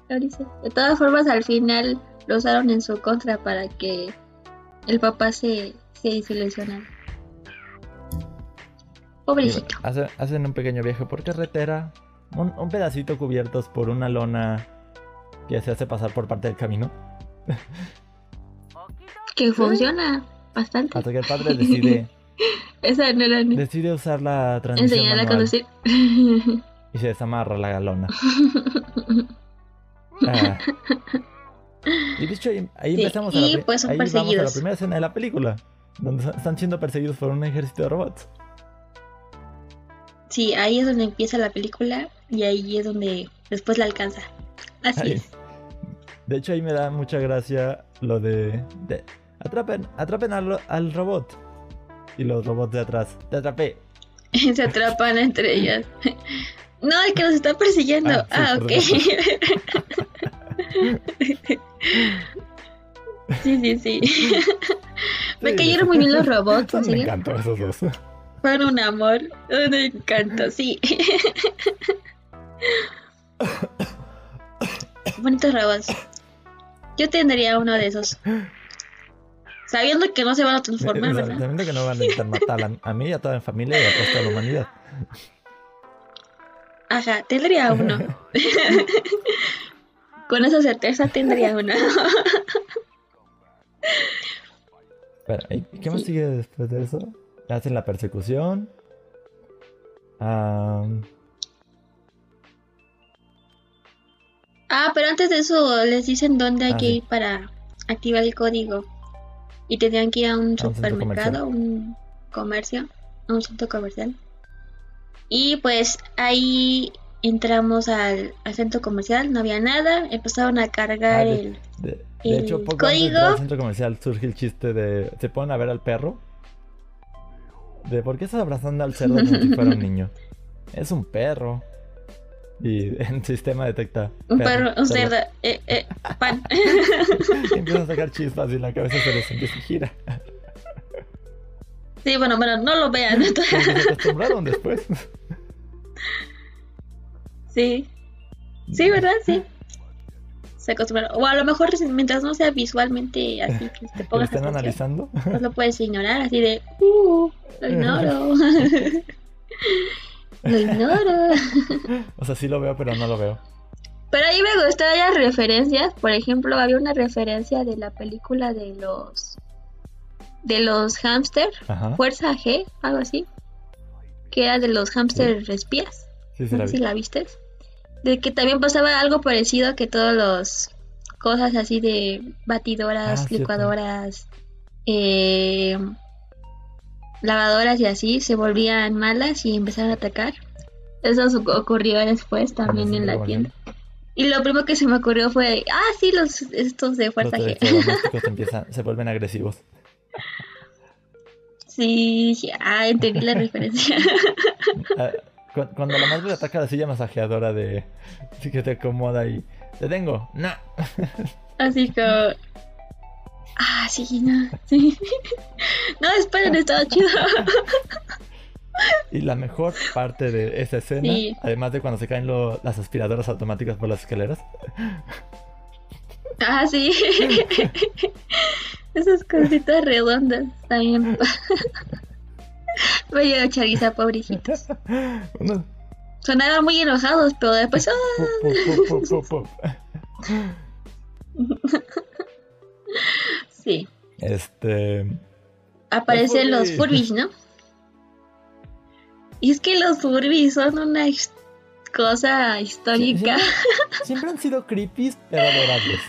Lo dice. De todas formas, al final lo usaron en su contra para que el papá se, se desilusionara. Pobrecito. Hace- hacen un pequeño viaje por carretera, un, un pedacito cubiertos por una lona que se hace pasar por parte del camino, Que funciona bastante. hasta que el padre decide, Esa no era ni- decide usar la transmisión enseñarle a conducir. y se desamarra la galona. Ah. Y de hecho ahí, ahí Sí, empezamos a la, pues son ahí vamos a la primera escena de la película, donde están siendo perseguidos por un ejército de robots. Sí, ahí es donde empieza la película y ahí es donde después la alcanza. Así Ahí. es. De hecho ahí me da mucha gracia lo de, de- atrapen, atrapen al, al robot. Y los robots de atrás, te atrapé. Se atrapan entre ellas. No, el que nos está persiguiendo. Ah, sí, Ah, ok. sí, sí, sí. Me cayeron muy bien los robots, en Me encantó esos dos. Fueron un amor. Un encanto, sí. Bonitos robots. Yo tendría uno de esos. Sabiendo que no se van a transformar, ¿verdad? Sabiendo que no van a intentar matar a, a mí y a toda mi familia y a toda la humanidad. Ajá, tendría uno. Con esa certeza tendría uno. ¿y qué más Sí. sigue después de eso? Hacen la persecución. Am, Ah, pero antes de eso les dicen dónde hay Ah, que ir para activar el código. Y tenían que ir a un A un supermercado, un comercio, a un centro comercial. Y pues ahí entramos al, al centro comercial, no había nada, empezaron a cargar Ah, de- el... de, de El hecho, poco código- centro comercial surge el chiste de. Se ponen a ver al perro. De por qué estás abrazando al cerdo como si fuera un niño. Es un perro. Y el sistema detecta. Un perro, un cerdo, eh, eh, pan. Y empieza a sacar chispas y la cabeza se les empieza a girar. sí, bueno, bueno, no lo vean. Se acostumbraron después. sí, sí, ¿verdad? Sí. Se acostumbraron. O a lo mejor mientras no sea visualmente así que te lo pongas estén atención. analizando. pues lo puedes ignorar, así de, uh, lo ignoro. Lo ignoro. O sea, sí lo veo, pero no lo veo. Pero ahí me gustaron las referencias. Por ejemplo, había una referencia de la película de los de los hamster, Ajá. Fuerza G, algo así. Que era de los hamster espías. Sí, sí No la sé si la viste. De que también pasaba algo parecido que todos los cosas así de batidoras, Ah, licuadoras, eh, lavadoras y así se volvían malas y empezaron a atacar. Eso ocurrió después también en la tienda. Y lo primero que se me ocurrió fue, ah, sí, los estos de Los fuerza G. empiezan, se vuelven agresivos. Sí, ah, entendí la referencia. Ah, cu- Cuando la madre ataca la silla masajeadora de que te acomoda y te tengo, no. Así como. Ah, sí, no. Sí. No, esperen, estaba chido. Y la mejor parte de esa escena, Sí. además de cuando se caen lo- las aspiradoras automáticas por las escaleras, Ah, sí. Esas cositas redondas también. Me dio chariza, pobrecitos. Sonaban muy enojados, pero después. pu- pu- pu- pu- pu- pu. Sí. Este. Aparecen los Furby. Furbies, ¿no? Y es que los Furbies son una cosa histórica. Siempre, siempre han sido creepy, pero adorables.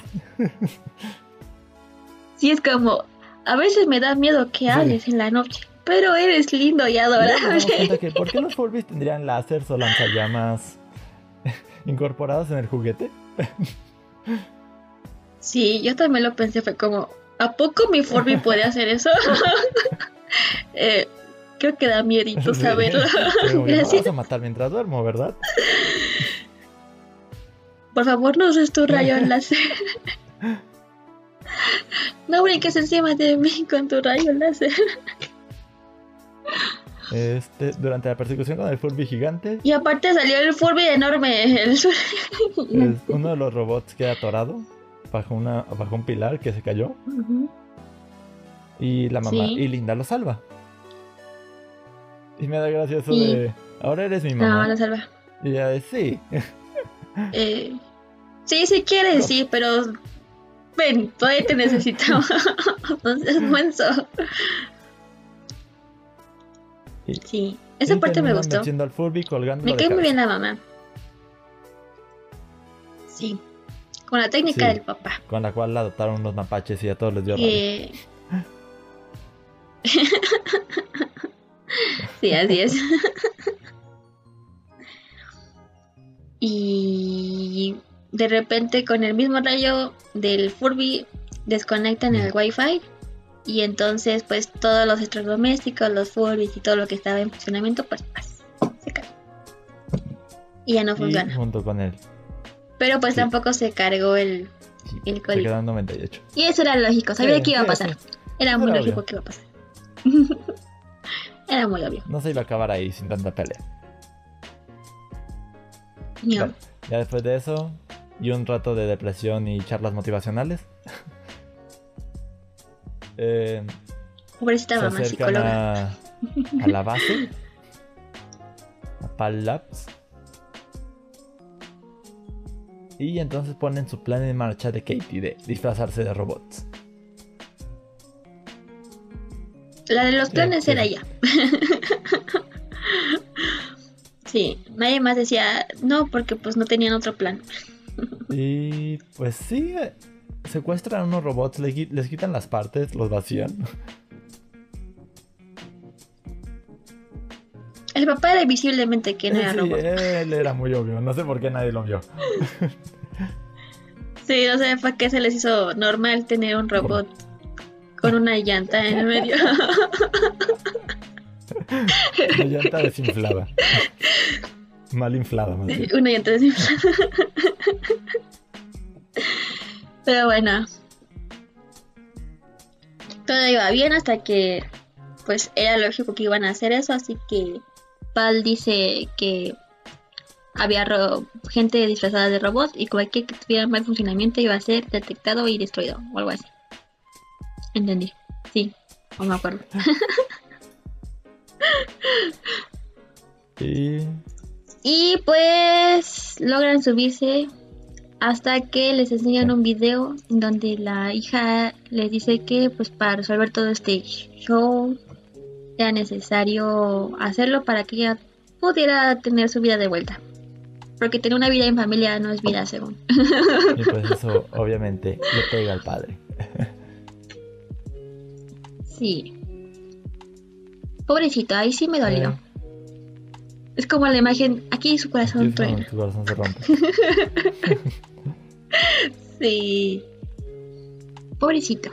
Sí, es como. A veces me da miedo que Sí. hables en la noche, pero eres lindo y adorable. que, ¿Por qué los Furbies tendrían láseres o lanzallamas incorporados en el juguete? Sí, yo también lo pensé, fue como, ¿a poco mi Furby puede hacer eso? Eh, creo que da miedito Sí. saberlo. Pero, me Gracias. vas a matar mientras duermo, ¿verdad? Por favor, no uses tu rayo láser. No brinques encima de mí con tu rayo láser. Este, durante la persecución con el Furby gigante, Y aparte salió el Furby enorme. El es uno de los robots queda atorado bajo, una, bajo un pilar que se cayó y la mamá Sí. y Linda lo salva. Y me da gracia eso Sí. de, ahora eres mi mamá. no salva. Y ella de, sí. Eh, sí, si quieres, No. sí, pero ven, todavía te necesitamos. menso. Y- Sí, esa y parte me gustó. al Furby colgando Me cae muy bien la mamá. Sí, con la técnica Sí. del papá. Con la cual la adoptaron unos mapaches y a todos les dio rabia. Eh, sí, así es. y de repente con el mismo rayo del Furby desconectan el Wi-Fi y entonces pues todos los electrodomésticos, los Furbies y todo lo que estaba en funcionamiento pues, pues, se cae. Y ya no Y funciona. junto con él. Pero pues sí. tampoco se cargó el... sí, El se código. quedaron 98. Y eso era lógico, sabía Sí, que iba a pasar. Era muy lógico que iba a pasar. Era muy obvio. No se iba a acabar ahí sin tanta pelea. No. Bueno, ya después de eso, y un rato de depresión y charlas motivacionales. eh, Pobrecita mamá psicóloga. a, a la base, a Pal Labs. Y entonces ponen su plan en marcha de Katie de disfrazarse de robots. La de los planes sí. era ella. sí, nadie más decía no porque pues no tenían otro plan. Y pues sí, secuestran a unos robots, le qui- les quitan las partes, los vacían. El papá era visiblemente que no era Sí, robot. él era muy obvio, no sé por qué nadie lo vio. Sí, no sé para qué se les hizo normal tener un robot con una llanta en el medio. La llanta desinflada. Mal inflada, más bien. una llanta desinflada. Pero bueno. Todo iba bien hasta que pues era lógico que iban a hacer eso, así que Dice que había ro- gente disfrazada de robot y cualquier que tuviera mal funcionamiento iba a ser detectado y destruido o algo así. Entendí. Sí, no me acuerdo. Y Y pues logran subirse hasta que les enseñan un video donde la hija les dice que pues para resolver todo este show era necesario hacerlo para que ella pudiera tener su vida de vuelta. Porque tener una vida en familia no es vida según. Y pues eso obviamente le pega al padre. Sí. Pobrecito, ahí sí me dolió. Eh, Es como la imagen, aquí su corazón truena. tu corazón se rompe. Sí. Pobrecito.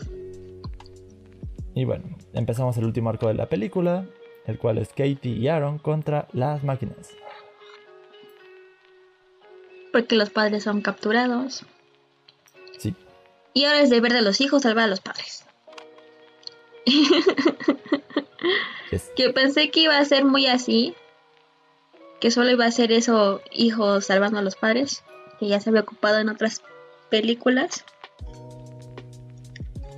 Y bueno, empezamos el último arco de la película, el cual es Katie y Aaron contra las máquinas. Porque los padres son capturados. Sí. Y ahora es deber de los hijos salvar a los padres. Yes. Que pensé que iba a ser muy así. Que solo iba a ser eso, hijos salvando a los padres. Que ya se había ocupado en otras películas.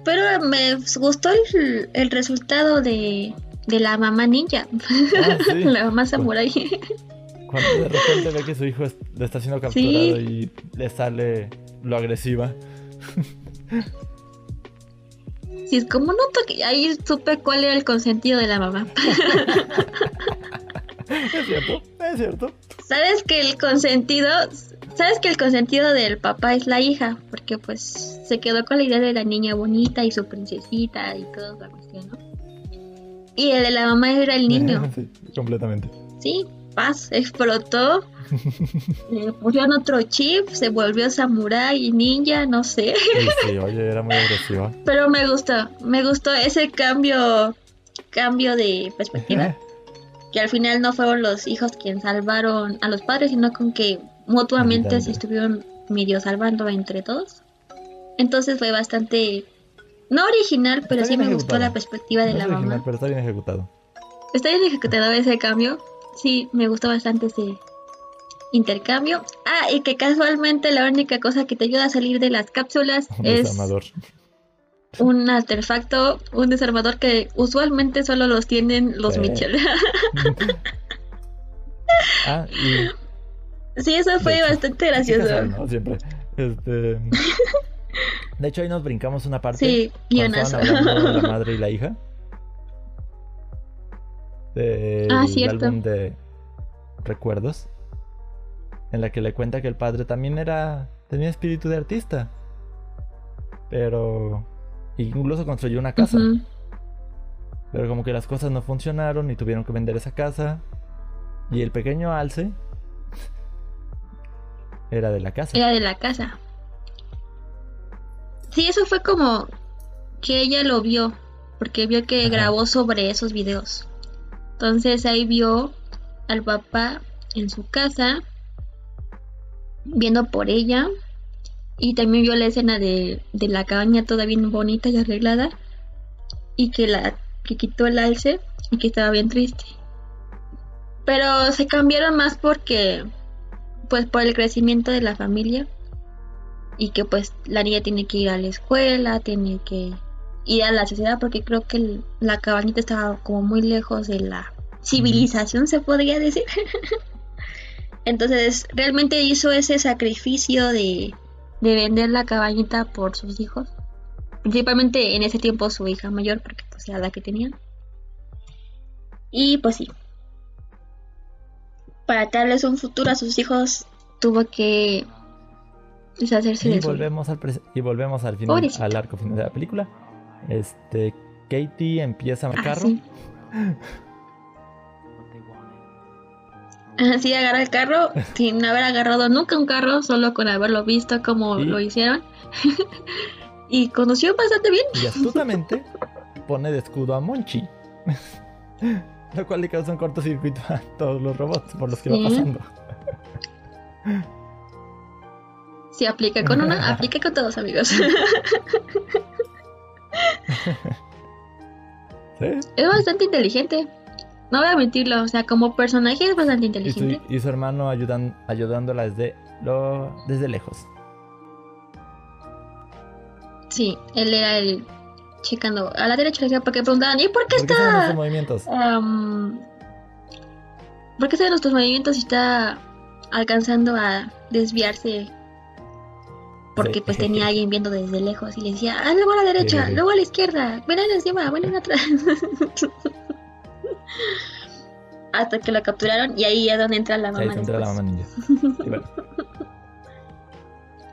Pero me gustó el, el resultado de, de la mamá ninja. Ah, sí. la mamá samurai. Cuando de repente ve que su hijo le está siendo capturado y le sale lo agresiva. Sí, es como noto que ahí supe cuál era el consentido de la mamá. Es cierto, es cierto. Sabes que el consentido, sabes que el consentido del papá es la hija, porque pues se quedó con la idea de la niña bonita y su princesita y toda la cuestión, ¿no? Y el de la mamá era el niño, Sí, completamente. sí, paz, explotó, le pusieron otro chip, se volvió samurái y ninja, no sé, Sí, sí, oye, era muy agresiva. pero me gustó, me gustó ese cambio, cambio de perspectiva. que al final no fueron los hijos quienes salvaron a los padres, sino con que mutuamente se estuvieron medio salvando entre todos. Entonces fue bastante, no original, pero Está sí me gustó la perspectiva de No la mamá. pero está bien ejecutado. Está bien ejecutado ese cambio. Sí, me gustó bastante ese intercambio. Ah, y que casualmente la única cosa que te ayuda a salir de las cápsulas Un es desarmador. un artefacto, un desarmador que usualmente solo los tienen los. Mitchell. Ah, y sí, eso fue hecho, bastante gracioso. ¿no? Siempre. Este, de hecho, ahí nos brincamos una parte. Sí, guionazo. la madre y la hija. Del Ah, cierto. álbum de recuerdos. En la que le cuenta que el padre también era. tenía espíritu de artista. Pero. Incluso construyó una casa. Pero como que las cosas no funcionaron y tuvieron que vender esa casa. Y el pequeño alce era de la casa. Era de la casa. Sí, eso fue como que ella lo vio, porque vio que Ajá. grabó sobre esos videos. Entonces ahí vio al papá en su casa, viendo por ella, y también vio la escena de, de la cabaña toda bien bonita y arreglada, y que la que quitó el alce y que estaba bien triste. Pero se cambiaron más porque pues por el crecimiento de la familia y que pues la niña tiene que ir a la escuela, tiene que ir a la sociedad porque creo que el- la cabañita estaba como muy lejos de la civilización se podría decir. Entonces realmente hizo ese sacrificio de, de vender la cabañita por sus hijos. Principalmente en ese tiempo su hija mayor porque pues era la que tenían. Y pues sí, para darles un futuro a sus hijos tuvo que deshacerse Y de volvemos al y volvemos al final al arco final de la película. Este Katie empieza a Ah, carro. sí. Así agarra el carro sin haber agarrado nunca un carro, solo con haberlo visto como lo hicieron. y condució bastante bien. y astutamente pone de escudo a Monchi. Lo cual le causa un cortocircuito a todos los robots por los que va pasando. Si aplica con una, aplica con todos, amigos. ¿Sí? es bastante inteligente. No voy a mentirlo, o sea, como personaje es bastante Y su, inteligente. y su hermano ayudan, ayudándola desde, lo, desde lejos. Sí, él era el checando a la derecha, a la izquierda, porque preguntaban, ¿y por qué ¿Por qué está esos movimientos? ¿Por qué sabe nuestros movimientos y está alcanzando a desviarse? Porque pues tenía alguien viendo desde lejos y le decía, ah, luego a la derecha, Sí, sí. luego a la izquierda, ven encima, ven atrás. Hasta que lo capturaron y ahí es donde entra la mamá. Ahí se entra la mamá ninja.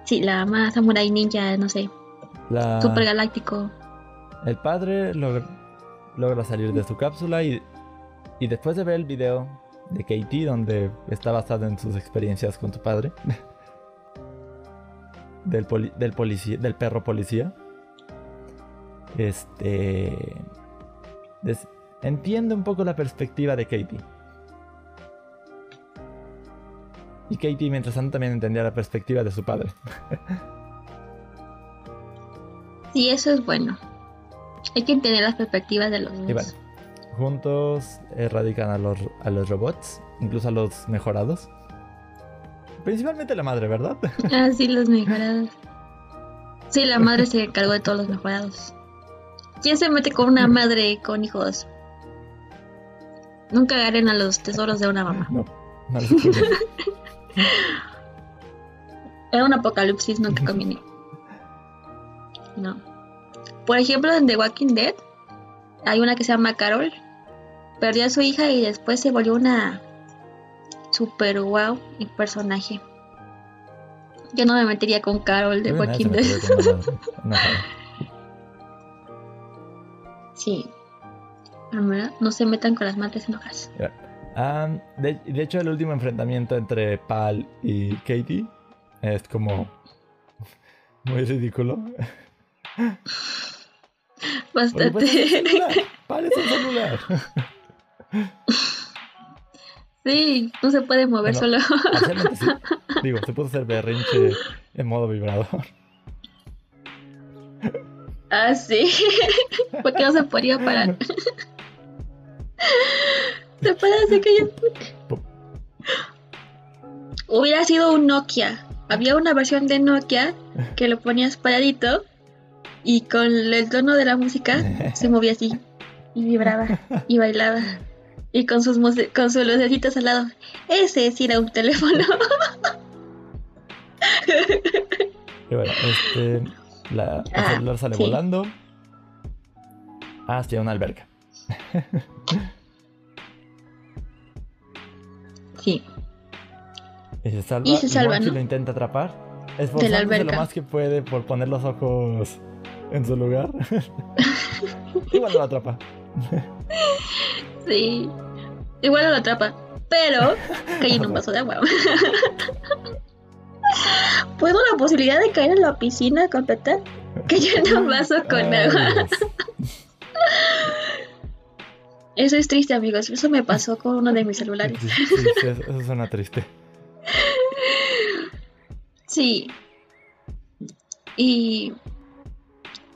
Sí, la mamá samurai ninja, no sé, la- super galáctico. El padre logra, salir de su cápsula y, y después de ver el video de Katie, donde está basado en sus experiencias con su padre, del, poli- del, perro policía, este des- entiende un poco la perspectiva de Katie. Y Katie, mientras tanto, también entendía la perspectiva de su padre. Sí, eso es bueno. Hay que entender las perspectivas de los Y bueno, juntos erradican a los, a los robots, incluso a los mejorados. Principalmente la madre, ¿verdad? Ah, sí, los mejorados. Sí, la madre se encargó de todos los mejorados. ¿Quién se mete con una madre con hijos? Nunca agarren a los tesoros de una mamá. No, no. Era un apocalipsis, nunca conviene. No. Por ejemplo, en The Walking Dead hay una que se llama Carol. Perdió a su hija y después se volvió una super wow personaje. Yo no me metería con Carol de Walking Dead. una- una. Sí. No se metan con las madres enojadas. De, de hecho, el último enfrentamiento entre Pal y Katie es como muy ridículo. Porque, pues, es un Bastante. celular. Pal es un celular. sí, no se puede mover Bueno. solo. Sí. Digo, se pudo hacer berrinche en modo vibrador. ah, sí. ¿Por qué no se podía parar? se parece que yo. Hubiera sido un Nokia. Había una versión de Nokia que lo ponías paradito y con el tono de la música se movía así y vibraba y bailaba y con sus con sus lucecitas al lado. Ese sí era un teléfono. Y bueno, este. La, el Ah, celular sale sí. volando hacia una alberca. Sí. Y se salva. Y se salva, ¿no? lo intenta atrapar. Esforzándose lo más que puede por poner los ojos en su lugar. Igual no lo atrapa. Sí. Igual lo atrapa. Pero cae en un vaso de agua. ¿Puedo la posibilidad de caer en la piscina completa? Cayó en un vaso con Ay, agua. Eso es triste, amigos. Eso me pasó con uno de mis celulares. Sí, sí, sí, eso, eso suena triste. Sí. Y.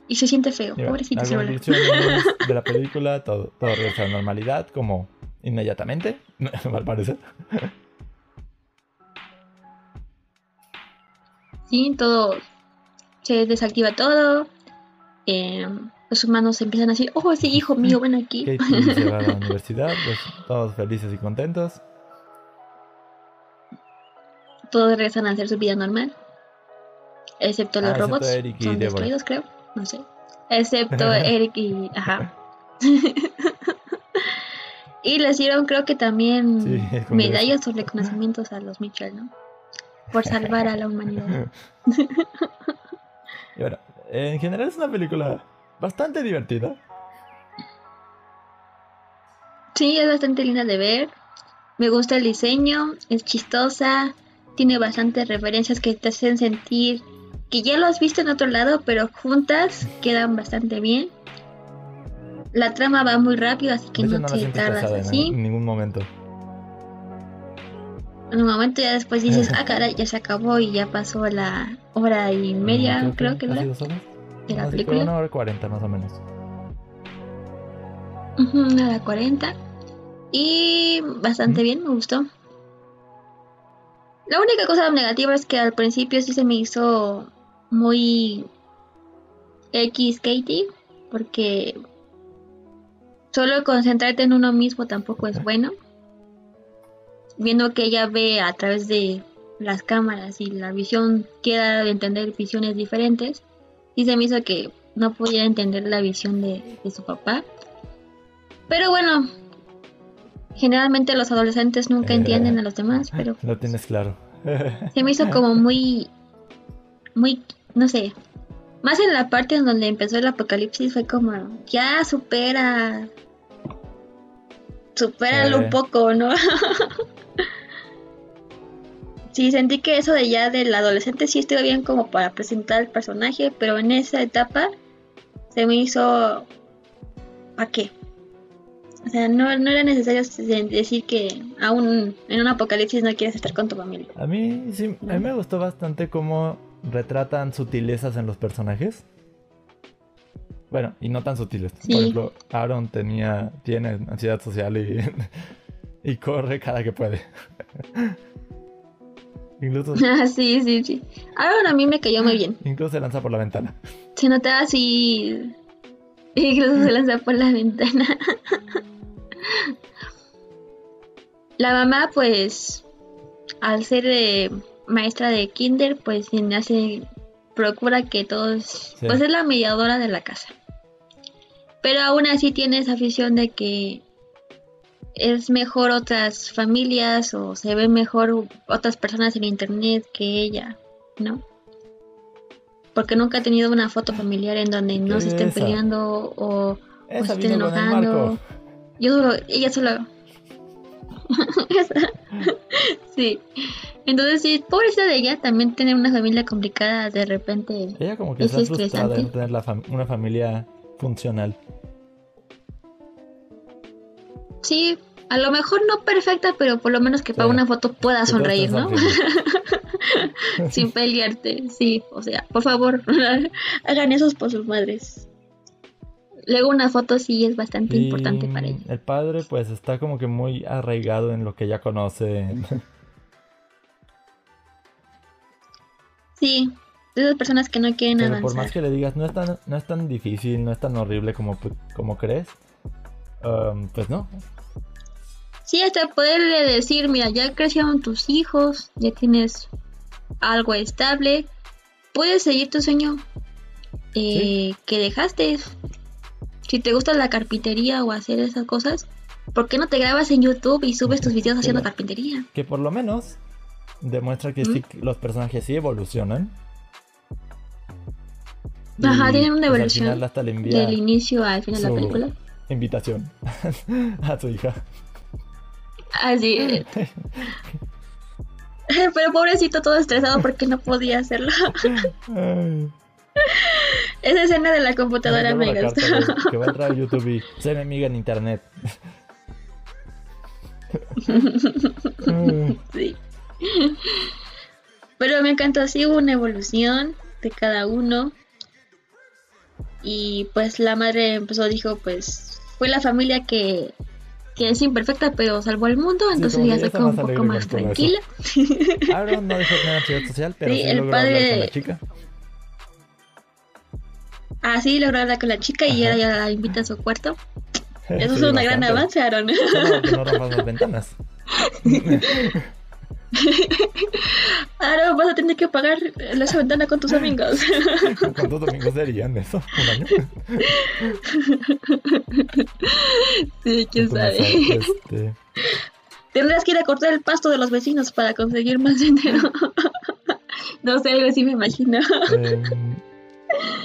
Y se siente feo. Pobrecito celular. conclusiones de la película, todo, todo regresa a la normalidad, como inmediatamente, al parecer. Sí, todo. Se desactiva todo. eh, los humanos empiezan a decir: Oh, sí, hijo mío, ven aquí. Katie se va a la universidad, pues, todos felices y contentos. Todos regresan a hacer su vida normal. Excepto los Ah, robots. Son destruidos, creo. No sé. Excepto Eric y. Ajá. y les dieron, creo que también Sí, medallas o reconocimientos a los Mitchell, ¿no? Por salvar a la humanidad. Y bueno, en general es una película bastante divertida. Sí, es bastante linda de ver. Me gusta el diseño, es chistosa, tiene bastantes referencias que te hacen sentir que ya lo has visto en otro lado, pero juntas quedan bastante bien. La trama va muy rápido, así que no no te tardas así. en ningún momento. En un momento ya después dices, ah, caray, ya se acabó y ya pasó la hora y media, Mm, creo que dura, ¿casi dos horas? de la sí, película. una hora cuarenta más o menos. Una hora 40. Y bastante bien, me gustó. La única cosa negativa es que al principio sí se me hizo muy X Katie, porque solo concentrarte en uno mismo tampoco es bueno. Viendo que ella ve a través de las cámaras y la visión queda de entender visiones diferentes, y se me hizo que no podía entender la visión de, de su papá. Pero bueno, generalmente los adolescentes nunca Eh. entienden a los demás, pero Lo tienes claro. se me hizo como muy, muy, no sé, más en la parte en donde empezó el apocalipsis fue como, ya supera, supéralo Eh. un poco, ¿no? sí, sentí que eso de ya del adolescente sí estuvo bien como para presentar el personaje, pero en esa etapa se me hizo, ¿para qué? O sea, no, no era necesario decir que aún en un apocalipsis no quieres estar con tu familia. A mí sí, a mí me gustó bastante cómo retratan sutilezas en los personajes. Bueno, y no tan sutiles. Por ejemplo, Aaron tenía, tiene ansiedad social y, y corre cada que puede. Incluso. Ah, sí, sí, sí. Aaron a mí me cayó muy bien. Incluso se lanza por la ventana. Se notaba así. Incluso se lanza por la ventana. la mamá, pues, al ser eh, maestra de kinder, pues hace, procura que todos, pues es la mediadora de la casa. Pero aún así tiene esa afición de que es mejor otras familias o se ven mejor otras personas en internet que ella, ¿no? Porque nunca ha tenido una foto familiar en donde no se estén peleando o, se estén enojando. Yo solo, ella solo. sí. Entonces, sí, pobrecita de ella, también tener una familia complicada de repente. Ella como que está frustrada en tener una familia funcional. Sí, a lo mejor no perfecta, pero por lo menos que para una foto pueda sonreír, ¿no? Sin pelearte, sí, o sea, por favor, hagan esos por sus madres. Luego una foto sí es bastante importante para ella. El padre pues está como que muy arraigado en lo que ya conoce. sí, esas personas que no quieren Pero Por más que le digas, no es tan, no es tan difícil, no es tan horrible como, como crees. Um, pues no. Sí, hasta poderle decir, mira, ya crecieron tus hijos, ya tienes algo estable, puedes seguir tu sueño eh, que dejaste. Si te gusta la carpintería o hacer esas cosas, ¿por qué no te grabas en YouTube y subes tus videos haciendo carpintería? Que por lo menos demuestra que sí, los personajes sí evolucionan. Ajá, tienen una pues, evolución del inicio al final de la película invitación a su hija. Así. Pero pobrecito todo estresado porque no podía hacerlo. Esa escena de la computadora me gustó. Que va a entrar a YouTube y se me amiga en internet. sí. Pero me encantó, así hubo una evolución de cada uno. Y pues la madre empezó, dijo, pues fue la familia que, que es imperfecta, pero salvó al mundo, entonces ya se quedó un poco más tranquila. Aaron no dejó tener ansiedad social, pero sí, el padre... con la chica. Ah, sí, logró hablar con la chica y ella ya la invita a su cuarto. Eso es una gran avance, Aaron. No, que no rompas las ventanas. Ahora vas a tener que pagar la ventana con tus amigos. ¿Cuántos amigos serían eso? ¿Un año? Sí, quién sabe. Este... Tendrás que ir a cortar el pasto de los vecinos para conseguir más dinero. no sé, algo así me imagino. Em,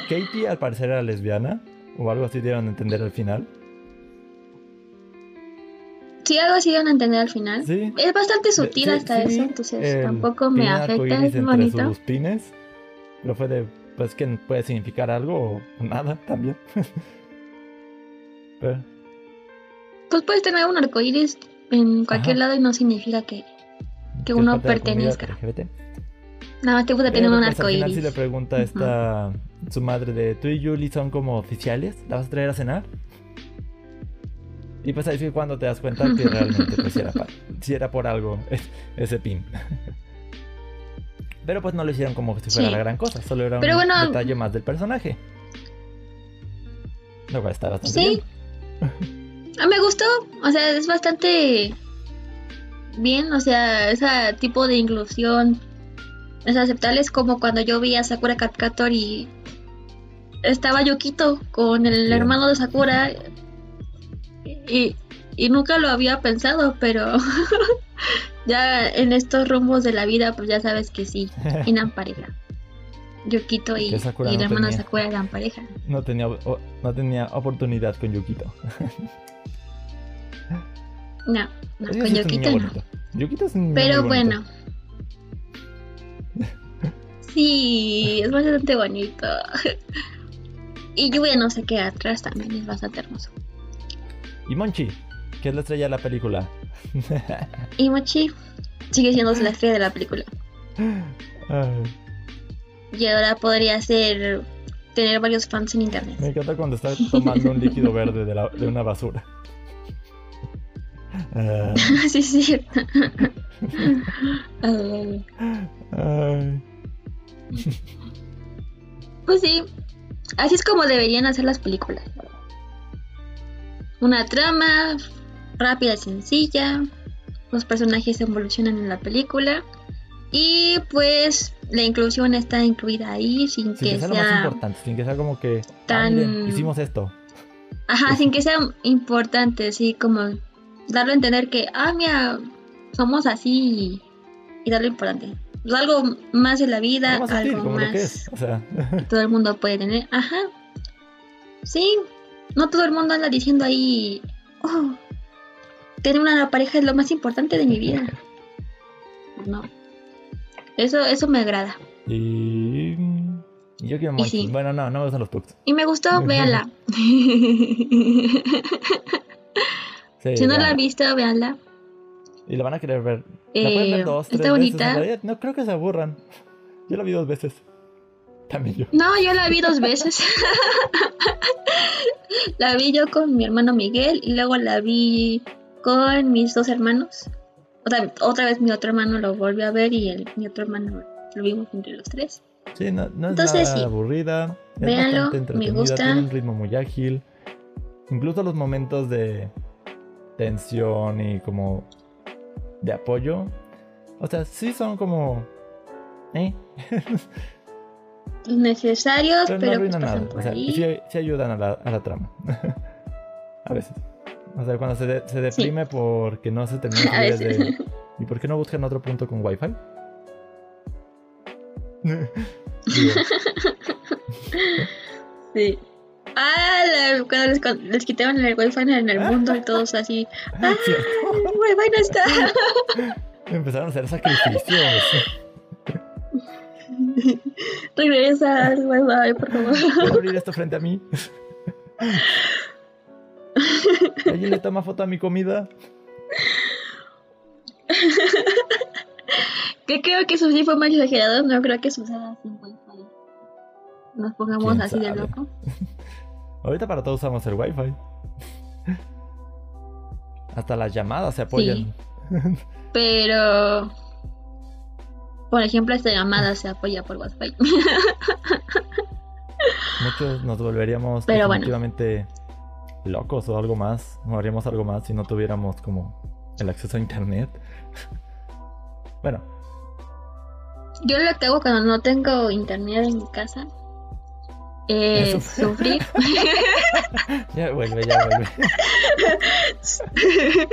Katie al parecer era lesbiana o algo así dieron a entender al final. Sí, algo así van a entender al final. Es bastante sutil hasta eso, entonces tampoco me afecta. Es bonito. Sus pines. Lo fue de, pues que puede significar algo o nada también. Pues puedes tener un arcoíris en cualquier lado y no significa que, que uno pertenezca. Nada más te gusta tener un. Al final si le pregunta esta su madre de tú y Julie son como oficiales, ¿la vas a traer a cenar? Y pues ahí sí cuando te das cuenta que realmente pues, era, si era por algo ese pin. Pero pues no lo hicieron como si fuera la gran cosa, solo era un detalle más del personaje. Lo cual está bastante sí. bien. A me gustó, o sea, es bastante bien, o sea, ese tipo de inclusión es aceptable, es como cuando yo vi a Sakura Capcator y estaba Yokito con el hermano de Sakura y, y nunca lo había pensado, pero ya en estos rumbos de la vida, pues ya sabes que sí, eran pareja. Yukito y, y la hermana Sakura eran pareja. No tenía, no tenía oportunidad con Yukito. no, no con Yukito no. Yukito es Pero bueno. Sí, es bastante bonito. y Lluvia no se queda atrás también, es bastante hermoso. Y Monchi, ¿Qué es la estrella de la película? y Mochi sigue siendo la estrella de la película. Y ahora podría ser tener varios fans en internet. Me encanta cuando está tomando un líquido verde de, la, de una basura. Uh... sí, sí. Pues sí, así es como deberían hacer las películas. Una trama rápida, sencilla. Los personajes evolucionan en la película. Y pues la inclusión está incluida ahí sin, que, sea, lo más importante, sin que sea como que ah, tan hicimos esto. Ajá, sin que sea importante, sí, como darle a entender que, ah, mira, somos así y, darle importante. Pues algo más de la vida, algo más. O sea. todo el mundo puede tener. Ajá. Sí, no todo el mundo anda diciendo ahí, oh, tener una pareja es lo más importante de mi vida. No. Eso, eso me agrada. Y. Yo quiero Monkey. Bueno, no, no me gustan los pugs. Y me gustó, véanla. si no la han visto, véanla. Y la van a querer ver. La pueden ver eh, dos, tres está bonita. No creo que se aburran. Yo la vi dos veces. También yo. No, yo la vi dos veces. la vi yo con mi hermano Miguel y luego la vi con mis dos hermanos. O sea, otra vez mi otro hermano lo volvió a ver y el, mi otro hermano lo vimos entre los tres. Sí, no, no es nada aburrida. Véanlo, me gusta. Tiene un ritmo muy ágil. Incluso los momentos de tensión y como de apoyo. O sea, sí son como... ¿Eh? Necesarios, pero, no pues o sea, sí, ayudan a la, a la trama. a veces. O sea, cuando se, se deprime porque no se termina de... ¿Y por qué no buscan otro punto con wifi? sí. Ah, cuando les, les, quitaban el wifi en el mundo y todos así. ¡Ah! El wifi no está. Empezaron a hacer sacrificios. Regresa al wifi, por favor. ¿Puedo abrir esto frente a mí? ¿Alguien le toma foto a mi comida? que creo que eso sí fue más exagerado. No creo que suceda sin wifi. Nos pongamos así de loco. Ahorita para todos usamos el wifi. Hasta las llamadas se apoyan. Pero. Por ejemplo, esta llamada se apoya por wifi. Muchos nos volveríamos definitivamente locos o algo más. Haríamos algo más si no tuviéramos como el acceso a internet. bueno. Yo lo que hago cuando no tengo internet en mi casa es sufrir. ya vuelve, ya vuelve.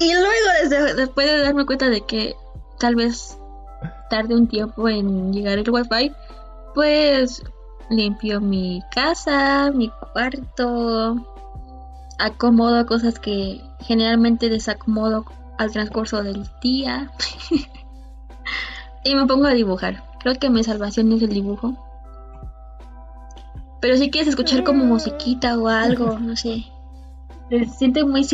y luego, después de darme cuenta de que tal vez tarde un tiempo en llegar el wifi, pues limpio mi casa, mi cuarto, acomodo cosas que generalmente desacomodo al transcurso del día y me pongo a dibujar. Creo que mi salvación es el dibujo. Pero si quieres escuchar como musiquita o algo, no sé. Se siente muy,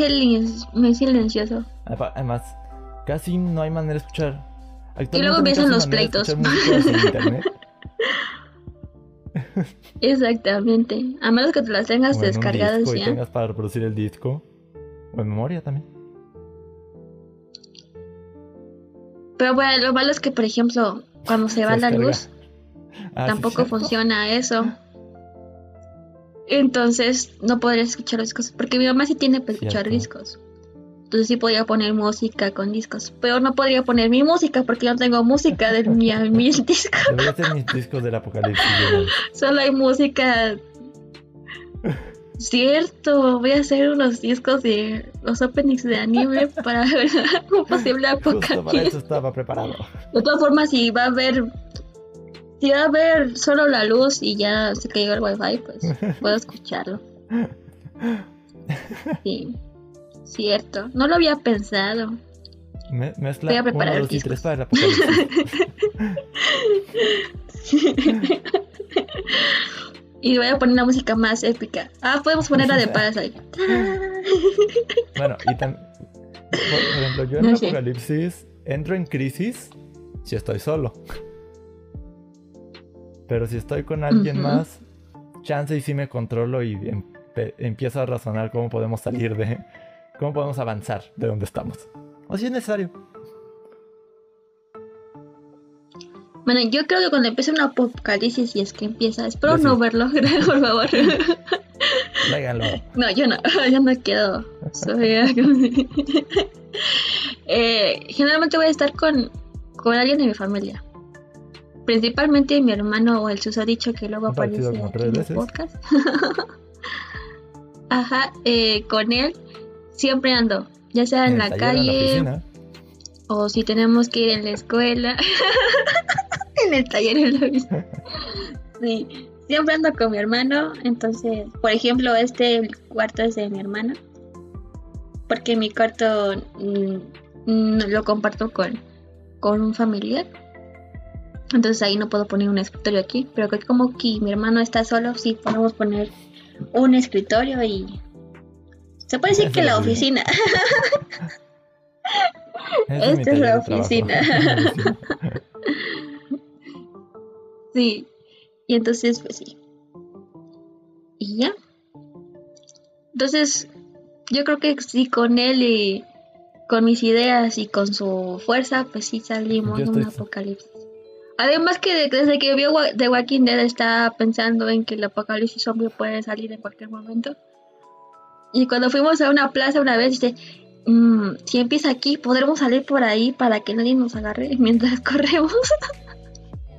muy silencioso. Además, casi no hay manera de escuchar. Y luego empiezan los pleitos. Exactamente. A menos que te las tengas descargadas ya. Y tengas para reproducir el disco. O en memoria también. Pero bueno, lo malo es que, por ejemplo, cuando se, va la luz, ah, tampoco funciona eso. Entonces no podrías escuchar los discos. Porque mi mamá sí tiene para escuchar discos. Entonces sí podía poner música con discos. Pero no podría poner mi música porque yo no tengo música de mi, mis discos. Debería mis discos del apocalipsis. Solo hay música. Cierto, voy a hacer unos discos de los openings de anime para un posible apocalipsis. Justo para eso estaba preparado. De todas formas, si va a haber si va a haber solo la luz y ya se cayó el wifi, pues puedo escucharlo. Sí. Cierto, no lo había pensado. Me, Voy a preparar uno, dos y tres para el apocalipsis. Y voy a poner la música más épica. Ah, podemos poner la de Parasite. Bueno, y también. Por, por ejemplo, yo en No el apocalipsis entro en crisis si estoy solo. Pero si estoy con alguien más, chance y sí me controlo y empe- empiezo a razonar cómo podemos salir de. cómo podemos avanzar de donde estamos. O si es necesario. Bueno, yo creo que cuando empiece un apocalipsis, y es que empieza, espero no verlo, por favor. No, yo no, yo no quiero. Soy Eh, generalmente voy a estar con, con alguien de mi familia. Principalmente mi hermano o el susodicho que luego aparece aquí en el podcast. Ajá, eh, con él siempre ando, ya sea en, la en calle o si tenemos que ir en la escuela, en el taller en la oficina. Sí, siempre ando con mi hermano, entonces, por ejemplo, este cuarto es de mi hermana, porque mi cuarto mm, mm, lo comparto con, con un familiar. Entonces ahí no puedo poner un escritorio aquí, pero creo que como que mi hermano está solo, sí podemos poner un escritorio y se puede decir que la oficina. Esta es la oficina. Sí. Y entonces, pues sí. Y ya. Entonces, yo creo que sí, con él y con mis ideas y con su fuerza, pues sí salimos de un apocalipsis. Además que de- desde que vio The Walking Dead está pensando en que el apocalipsis zombie puede salir en cualquier momento. Y cuando fuimos a una plaza una vez, dice, "Mm, si empieza aquí, podremos salir por ahí para que nadie nos agarre mientras corremos.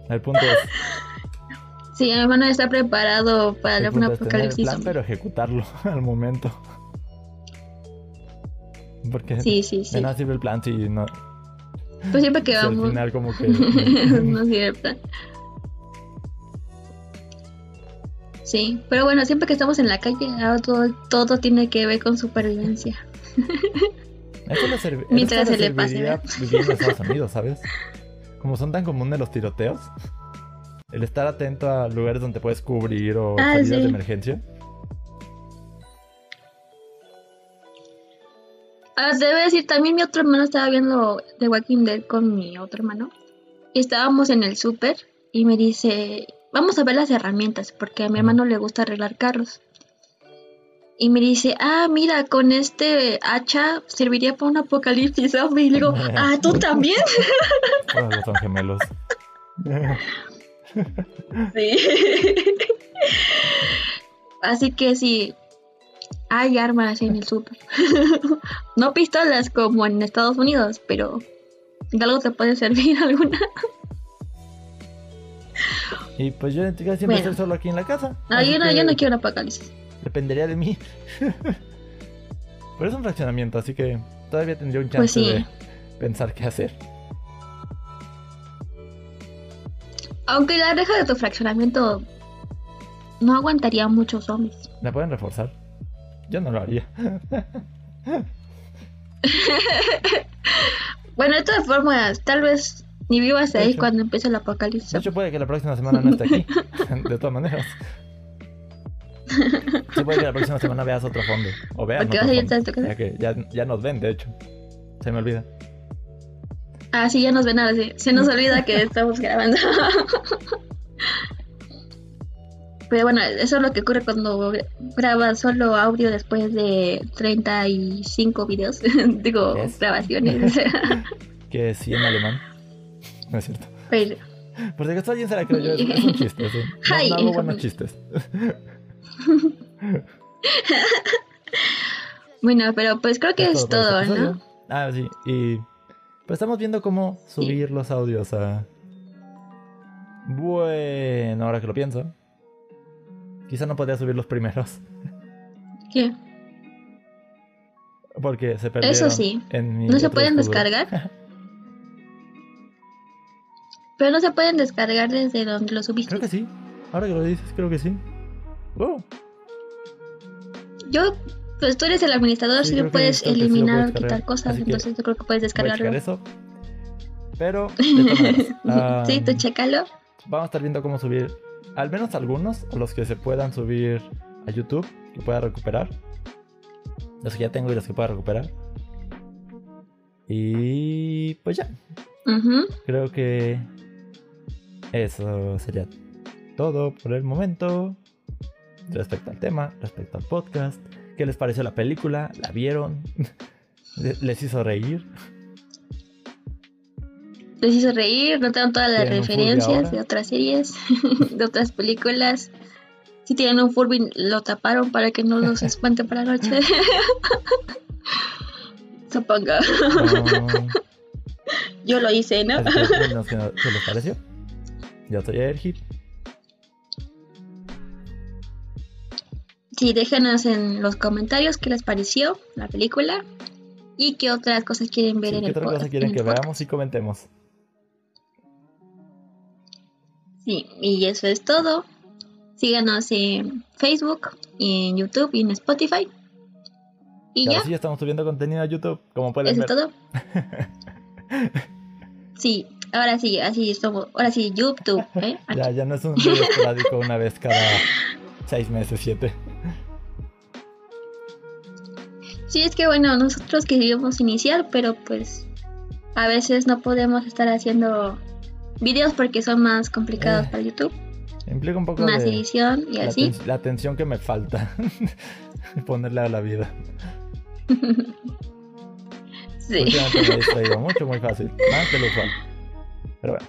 El punto es, Sí, mi hermano está preparado para el un apocalipsis. plan, pero ejecutarlo al momento. Porque Sí, sí, sí. nada sirve el plan si no. Pues siempre que si al vamos. final como que. no el plan. Sí, pero bueno, siempre que estamos en la calle, ahora todo, todo tiene que ver con supervivencia. Esto le, Mientras esto se le pase, viviendo en Estados Unidos, ¿sabes? Como son tan comunes los tiroteos, el estar atento a lugares donde puedes cubrir o Ah, salidas sí. de emergencia. Ah, debe decir, también mi otro hermano estaba viendo The Walking Dead con mi otro hermano. Y estábamos en el súper y me dice, vamos a ver las herramientas, porque a mi hermano le gusta arreglar carros. Y me dice, ah, mira, con este hacha serviría para un apocalipsis zombie. Y le digo, ah, ¿tú también? Son gemelos. Sí. Así que sí, hay armas en el súper. no pistolas como en Estados Unidos, pero de algo te puede servir alguna. y pues yo siempre Bueno. estoy solo aquí en la casa. No, yo no, yo no quiero apocalipsis. Dependería de mí. Pero es un fraccionamiento, así que todavía tendría un chance Pues sí. de pensar qué hacer. Aunque la reja de tu fraccionamiento no aguantaría muchos zombies. ¿La pueden reforzar? Yo no lo haría. Bueno, de todas formas, tal vez ni vivas ahí hecho. cuando empiece el apocalipsis. De hecho, puede que la próxima semana no esté aquí. De todas maneras. Sí, puede que la próxima semana veas otro fondo. O vean Porque vas a ir a tu casa. Ya que ya, ya nos ven, de hecho. Se me olvida. Ah, sí, ya nos ven ahora sí. Se nos olvida que estamos grabando. Pero bueno, eso es lo que ocurre cuando grabas solo audio después de 35 videos. Digo, Yes. grabaciones. Que sí en alemán. No es cierto. Pero, Por si acaso alguien se la creyó. Es, un chiste. sí. No, Ay, no hago buenos chistes. bueno, pero pues creo que es todo. ¿no? Ah, sí. Y pues estamos viendo cómo subir los audios a... Bueno, ahora que lo pienso. Quizá no podría subir los primeros. ¿Qué? Porque se perdieron Eso sí. en mi ¿No se pueden descargar? Pero no se pueden descargar desde donde lo subiste. Creo que sí. Ahora que lo dices, creo que sí. Oh, Yo, pues tú eres el administrador, Sí, si que- puedes que sí eliminar puedes o quitar cosas, Así entonces yo creo que puedes voy a descargarlo. eso. Pero, de todas maneras, ah, sí, tú chécalo. vamos a estar viendo cómo subir al menos algunos, los que se puedan subir a YouTube, que pueda recuperar. Los que ya tengo y los que pueda recuperar. Y pues ya. Creo que eso sería todo por el momento. Respecto al tema, respecto al podcast. ¿Qué les pareció la película? ¿La vieron? ¿Les hizo reír? Les hizo reír, notaron todas las referencias de otras series, de otras películas. Si tienen un Furby, lo taparon para que no los espante para la noche. Supongo. Yo lo hice, ¿no? ¿Qué les pareció? Yo soy Ergit. Sí, déjenos en los comentarios qué les pareció la película y qué otras cosas quieren ver en el podcast. ¿Qué otras cosas quieren que veamos y comentemos? Sí, y eso es todo. Síganos en Facebook, en YouTube y en Spotify. Y ya. Sí, estamos subiendo contenido a YouTube, como pueden ver. Eso es todo. sí, ahora sí, así somos. Ahora sí, YouTube. ¿eh? ya, ya no es un video esporádico una vez cada seis meses, siete. Sí, es que bueno, nosotros queríamos iniciar, pero pues a veces no podemos estar haciendo videos porque son más complicados eh, para YouTube. Implica un poco más edición y así. la atención que me falta ponerle a la vida. sí. Me mucho, muy fácil. Más que lo usual. Pero bueno.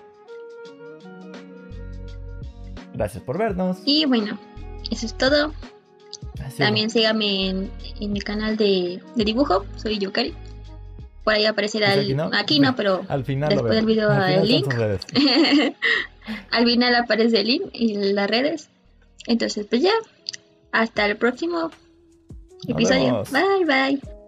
Gracias por vernos. Y bueno, eso es todo. También síganme en, mi canal de, dibujo, soy Yukari. Por ahí aparecerá el, aquí, no, pero al final después del video el link. al final aparece el link y las redes. Entonces, pues ya, hasta el próximo episodio. Bye, bye.